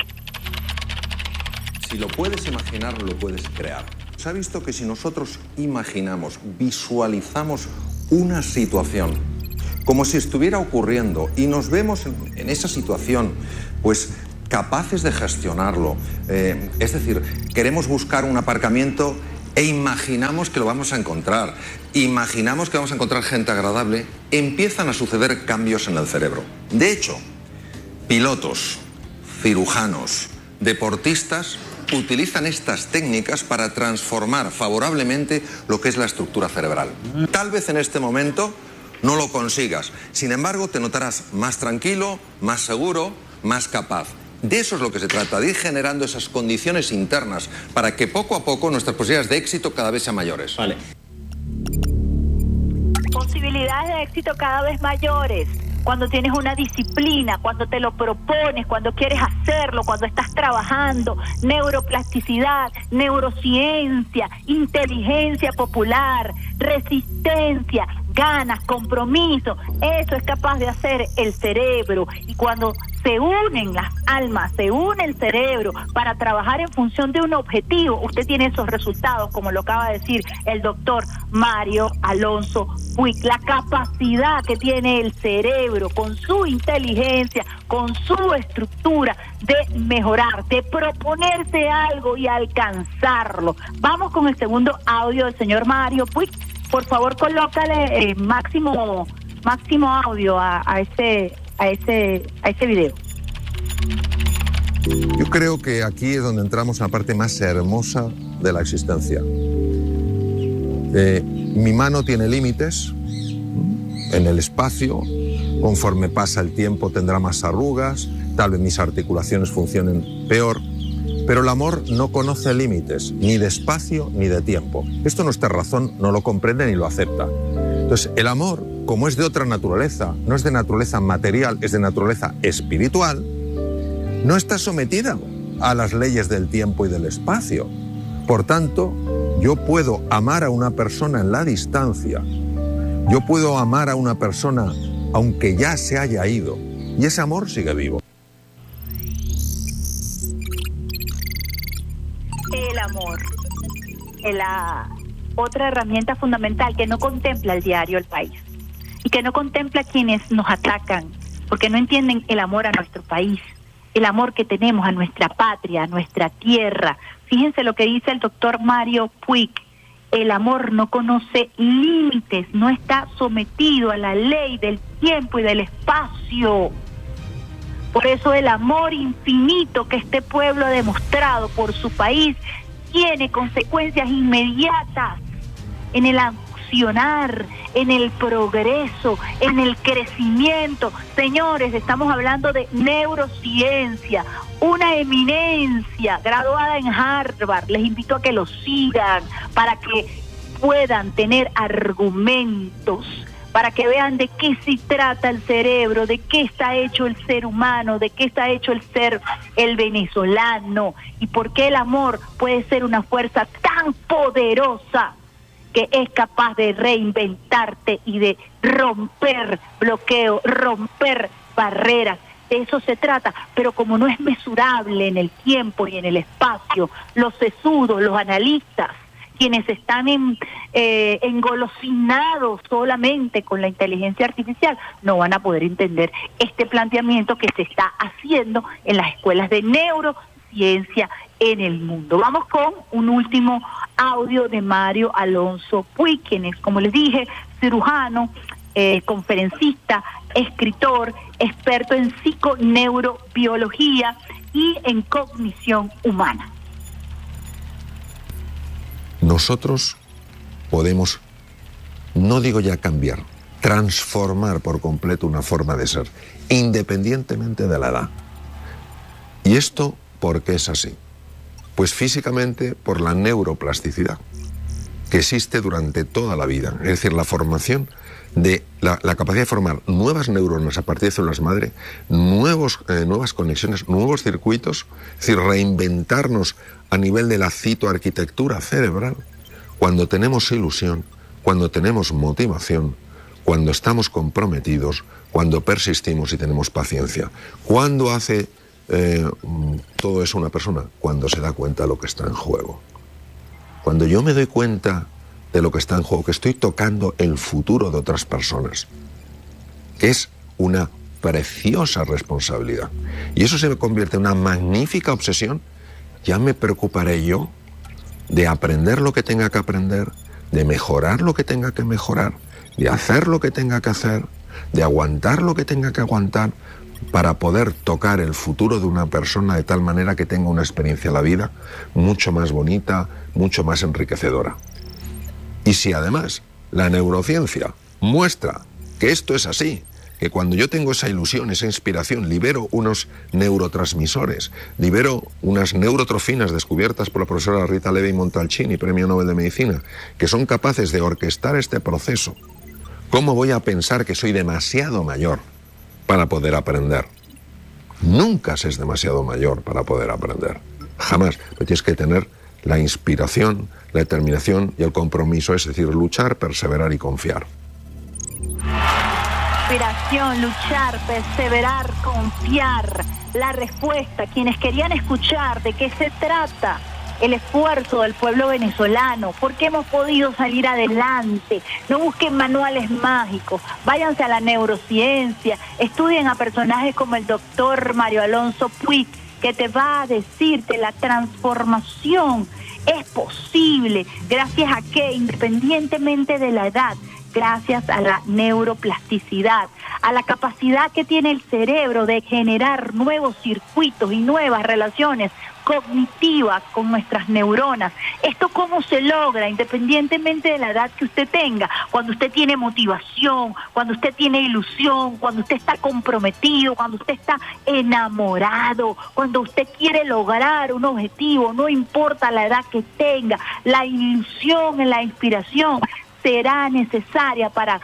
Si lo puedes imaginar, lo puedes crear. Se ha visto que si nosotros imaginamos, visualizamos una situación como si estuviera ocurriendo y nos vemos en, en esa situación, pues capaces de gestionarlo, eh, es decir, queremos buscar un aparcamiento e imaginamos que lo vamos a encontrar, imaginamos que vamos a encontrar gente agradable, empiezan a suceder cambios en el cerebro. De hecho, pilotos, cirujanos, deportistas utilizan estas técnicas para transformar favorablemente lo que es la estructura cerebral. Tal vez en este momento no lo consigas, sin embargo te notarás más tranquilo, más seguro, más capaz. De eso es lo que se trata, de ir generando esas condiciones internas para que poco a poco nuestras posibilidades de éxito cada vez sean mayores. Vale. Posibilidades de éxito cada vez mayores. Cuando tienes una disciplina, cuando te lo propones, cuando quieres hacerlo, cuando estás trabajando, neuroplasticidad, neurociencia, inteligencia popular, resistencia, ganas, compromiso. Eso es capaz de hacer el cerebro. Y cuando se unen las almas, se une el cerebro para trabajar en función de un objetivo, usted tiene esos resultados, como lo acaba de decir el doctor Mario Alonso Puig. La capacidad que tiene el cerebro con su inteligencia, con su estructura de mejorar, de proponerse algo y alcanzarlo. Vamos con el segundo audio del señor Mario Puig. Por favor, colócale eh, máximo máximo audio a, a ese a ese a ese video. Yo creo que aquí es donde entramos en la parte más hermosa de la existencia. Eh, mi mano tiene límites en el espacio, conforme pasa el tiempo tendrá más arrugas, tal vez mis articulaciones funcionen peor, pero el amor no conoce límites, ni de espacio ni de tiempo. Esto nuestra razón no lo comprende ni lo acepta. Entonces, el amor, como es de otra naturaleza, no es de naturaleza material, es de naturaleza espiritual, no está sometida a las leyes del tiempo y del espacio. Por tanto, yo puedo amar a una persona en la distancia, yo puedo amar a una persona aunque ya se haya ido, y ese amor sigue vivo. El amor. La otra herramienta fundamental que no contempla el diario El País y que no contempla quienes nos atacan porque no entienden el amor a nuestro país, el amor que tenemos a nuestra patria, a nuestra tierra. Fíjense lo que dice el doctor Mario Puig. El amor no conoce límites, no está sometido a la ley del tiempo y del espacio. Por eso el amor infinito que este pueblo ha demostrado por su país tiene consecuencias inmediatas en el en el progreso, en el crecimiento. Señores, estamos hablando de neurociencia, una eminencia graduada en Harvard. Les invito a que lo sigan para que puedan tener argumentos para que vean de qué se trata el cerebro, de qué está hecho el ser humano, de qué está hecho el ser el venezolano y por qué el amor puede ser una fuerza tan poderosa que es capaz de reinventarte y de romper bloqueo, romper barreras. De eso se trata, pero como no es mesurable en el tiempo y en el espacio, los sesudos, los analistas, quienes están en, eh, engolosinados solamente con la inteligencia artificial, no van a poder entender este planteamiento que se está haciendo en las escuelas de neurociencia en el mundo. Vamos con un último audio de Mario Alonso Puig, quien es, como les dije, cirujano, eh, conferencista, escritor, experto en psiconeurobiología y en cognición humana. Nosotros podemos, no digo ya cambiar, transformar por completo una forma de ser, independientemente de la edad. ¿Y esto por qué es así? Pues físicamente por la neuroplasticidad, que existe durante toda la vida. Es decir, la formación de la, capacidad de formar nuevas neuronas a partir de células madre, nuevos, eh, nuevas conexiones, nuevos circuitos, es decir, reinventarnos a nivel de la citoarquitectura cerebral, cuando tenemos ilusión, cuando tenemos motivación, cuando estamos comprometidos, cuando persistimos y tenemos paciencia. ¿Cuándo hace eh, todo eso una persona? Cuando se da cuenta de lo que está en juego. Cuando yo me doy cuenta de lo que está en juego, que estoy tocando el futuro de otras personas, es una preciosa responsabilidad. Y eso se me convierte en una magnífica obsesión. Ya me preocuparé yo de aprender lo que tenga que aprender, de mejorar lo que tenga que mejorar, de hacer lo que tenga que hacer, de aguantar lo que tenga que aguantar para poder tocar el futuro de una persona de tal manera que tenga una experiencia en la vida mucho más bonita, mucho más enriquecedora. Y si además la neurociencia muestra que esto es así, que cuando yo tengo esa ilusión, esa inspiración, libero unos neurotransmisores, libero unas neurotrofinas descubiertas por la profesora Rita Levi Montalcini, Premio Nobel de Medicina, que son capaces de orquestar este proceso, ¿cómo voy a pensar que soy demasiado mayor para poder aprender? Nunca se es demasiado mayor para poder aprender. Jamás. Pero tienes que tener la inspiración, la determinación y el compromiso, es decir, luchar, perseverar y confiar. Inspiración, luchar, perseverar, confiar. La respuesta, quienes querían escuchar de qué se trata el esfuerzo del pueblo venezolano, por qué hemos podido salir adelante. No busquen manuales mágicos, váyanse a la neurociencia, estudien a personajes como el doctor Mario Alonso Puig, que te va a decir que la transformación es posible gracias a que, independientemente de la edad, gracias a la neuroplasticidad, a la capacidad que tiene el cerebro de generar nuevos circuitos y nuevas relaciones cognitivas con nuestras neuronas. ¿Esto cómo se logra independientemente de la edad que usted tenga? Cuando usted tiene motivación, cuando usted tiene ilusión, cuando usted está comprometido, cuando usted está enamorado, cuando usted quiere lograr un objetivo, no importa la edad que tenga, la ilusión, la inspiración será necesaria para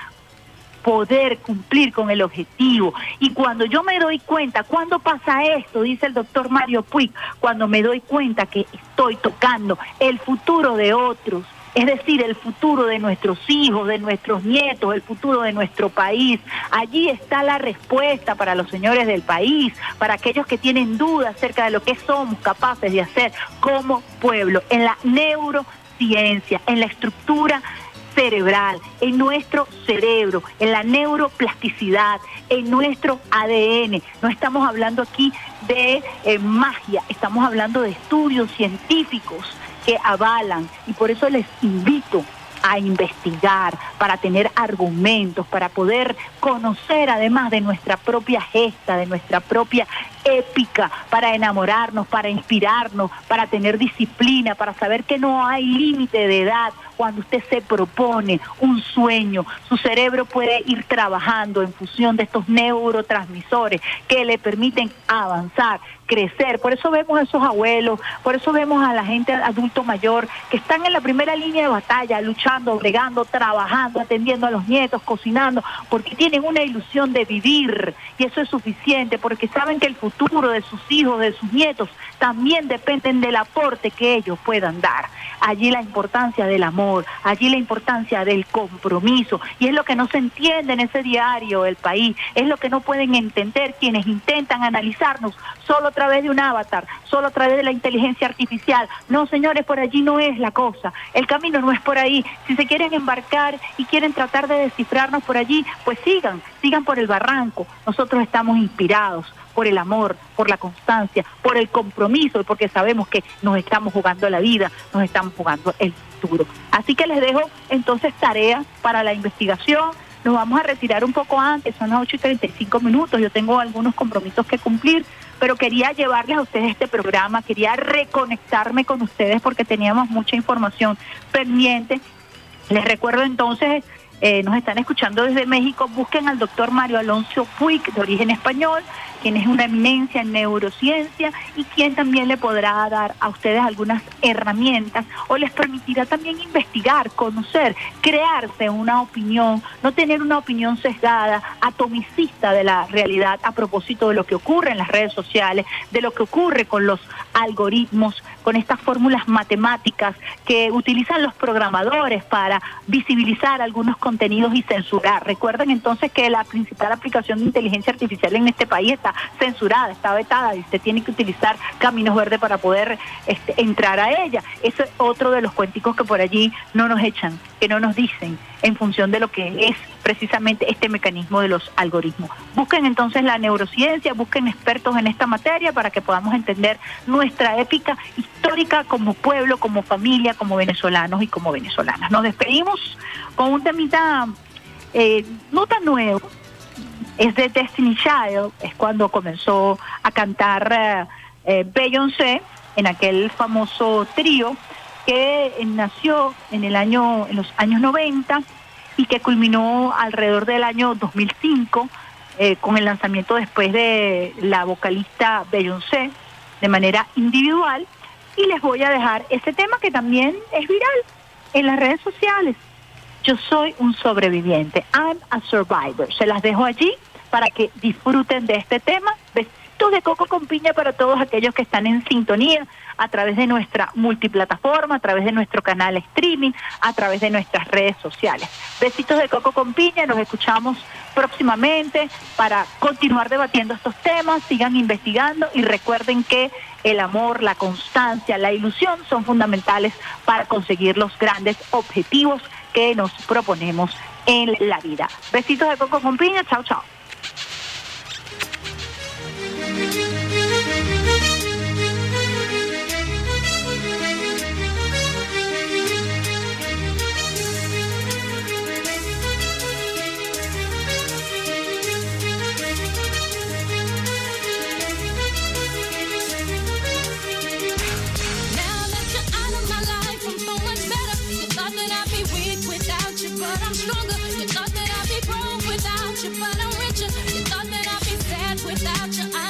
poder cumplir con el objetivo. Y cuando yo me doy cuenta, ¿cuándo pasa esto? Dice el doctor Mario Puig, cuando me doy cuenta que estoy tocando el futuro de otros. Es decir, el futuro de nuestros hijos, de nuestros nietos, el futuro de nuestro país. Allí está la respuesta para los señores del país, para aquellos que tienen dudas acerca de lo que somos capaces de hacer como pueblo, en la neurociencia, en la estructura cerebral, en nuestro cerebro, en la neuroplasticidad, en nuestro ADN. No estamos hablando aquí de eh, magia, estamos hablando de estudios científicos que avalan y por eso les invito a investigar, para tener argumentos, para poder conocer además de nuestra propia gesta, de nuestra propia épica, para enamorarnos, para inspirarnos, para tener disciplina, para saber que no hay límite de edad cuando usted se propone un sueño. Su cerebro puede ir trabajando en función de estos neurotransmisores que le permiten avanzar, crecer. Por eso vemos a esos abuelos, por eso vemos a la gente adulto mayor que están en la primera línea de batalla, luchando, bregando, trabajando, atendiendo a los nietos, cocinando, porque tienen una ilusión de vivir y eso es suficiente, porque saben que el futuro de sus hijos, de sus nietos, también dependen del aporte que ellos puedan dar. Allí la importancia del amor allí la importancia del compromiso. Y es lo que no se entiende en ese diario El País, es lo que no pueden entender quienes intentan analizarnos solo a través de un avatar, solo a través de la inteligencia artificial. No, señores, por allí no es la cosa. El camino no es por ahí. Si se quieren embarcar y quieren tratar de descifrarnos por allí, pues sigan, sigan por el barranco. Nosotros estamos inspirados por el amor, por la constancia, por el compromiso porque sabemos que nos estamos jugando la vida, nos estamos jugando el futuro. Así que les dejo entonces tarea para la investigación. Nos vamos a retirar un poco antes, son las 8 y 35 minutos. Yo tengo algunos compromisos que cumplir, pero quería llevarles a ustedes este programa, quería reconectarme con ustedes porque teníamos mucha información pendiente. Les recuerdo entonces eh, nos están escuchando desde México, busquen al doctor Mario Alonso Puig, de origen español, quien es una eminencia en neurociencia y quien también le podrá dar a ustedes algunas herramientas o les permitirá también investigar, conocer, crearse una opinión, no tener una opinión sesgada, atomicista de la realidad a propósito de lo que ocurre en las redes sociales, de lo que ocurre con los algoritmos, con estas fórmulas matemáticas que utilizan los programadores para visibilizar algunos contenidos y censurar. Recuerden entonces que la principal aplicación de inteligencia artificial en este país está censurada, está vetada y usted tiene que utilizar caminos verdes para poder este, entrar a ella. Eso es otro de los cuenticos que por allí no nos echan, que no nos dicen en función de lo que es precisamente este mecanismo de los algoritmos. Busquen entonces la neurociencia, busquen expertos en esta materia para que podamos entender nuestra épica histórica como pueblo, como familia, como venezolanos y como venezolanas. Nos despedimos con un temita eh, no tan nuevo, es de Destiny Child, es cuando comenzó a cantar eh, eh, Beyoncé en aquel famoso trío que nació en el año en los años 90 y que culminó alrededor del año 2005 eh, con el lanzamiento después de la vocalista Beyoncé de manera individual y les voy a dejar ese tema que también es viral en las redes sociales. Yo soy un sobreviviente. I'm a survivor. Se las dejo allí para que disfruten de este tema. Besitos de coco con piña para todos aquellos que están en sintonía a través de nuestra multiplataforma, a través de nuestro canal streaming, a través de nuestras redes sociales. Besitos de coco con piña. Nos escuchamos próximamente para continuar debatiendo estos temas. Sigan investigando y recuerden que el amor, la constancia, la ilusión son fundamentales para conseguir los grandes objetivos que nos proponemos en la vida. Besitos de coco con piña, chao, chao. Without you, but I'm richer. You thought that I'd be sad without you,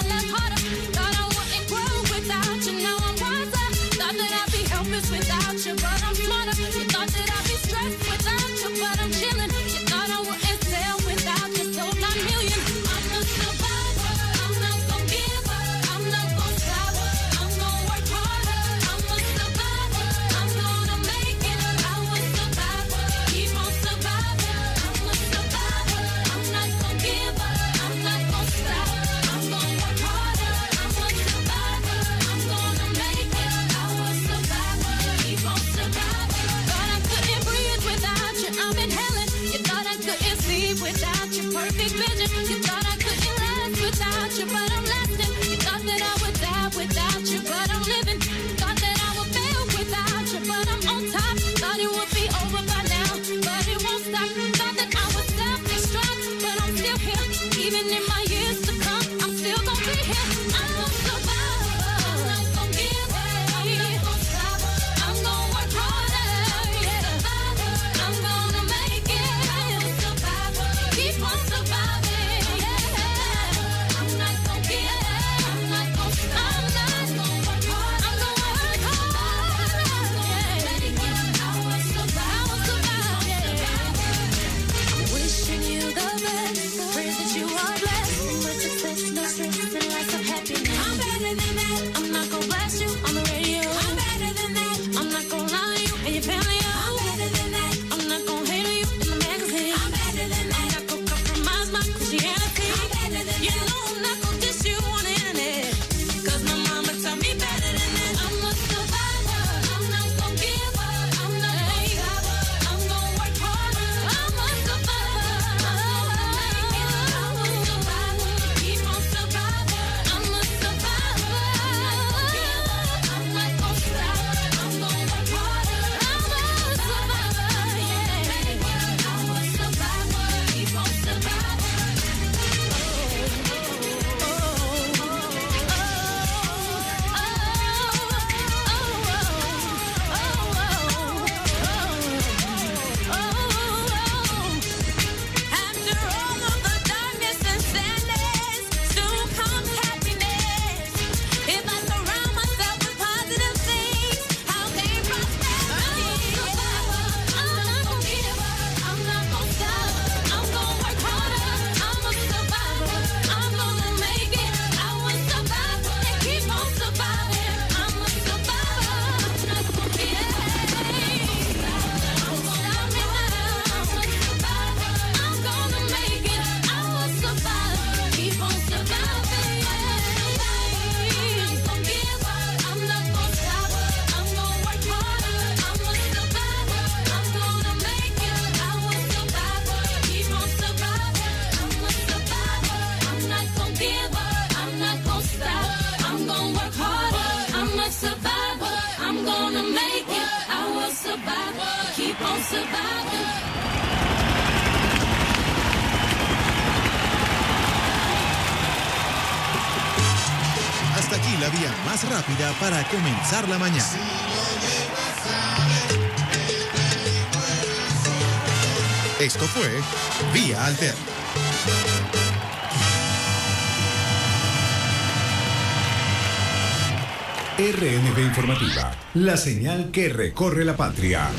comenzar la mañana. Esto fue Vía Alterna. RNB Informativa, la señal que recorre la patria.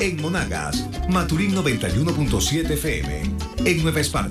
En Monagas, Maturín 91.7 FM. En Nueva Esparta.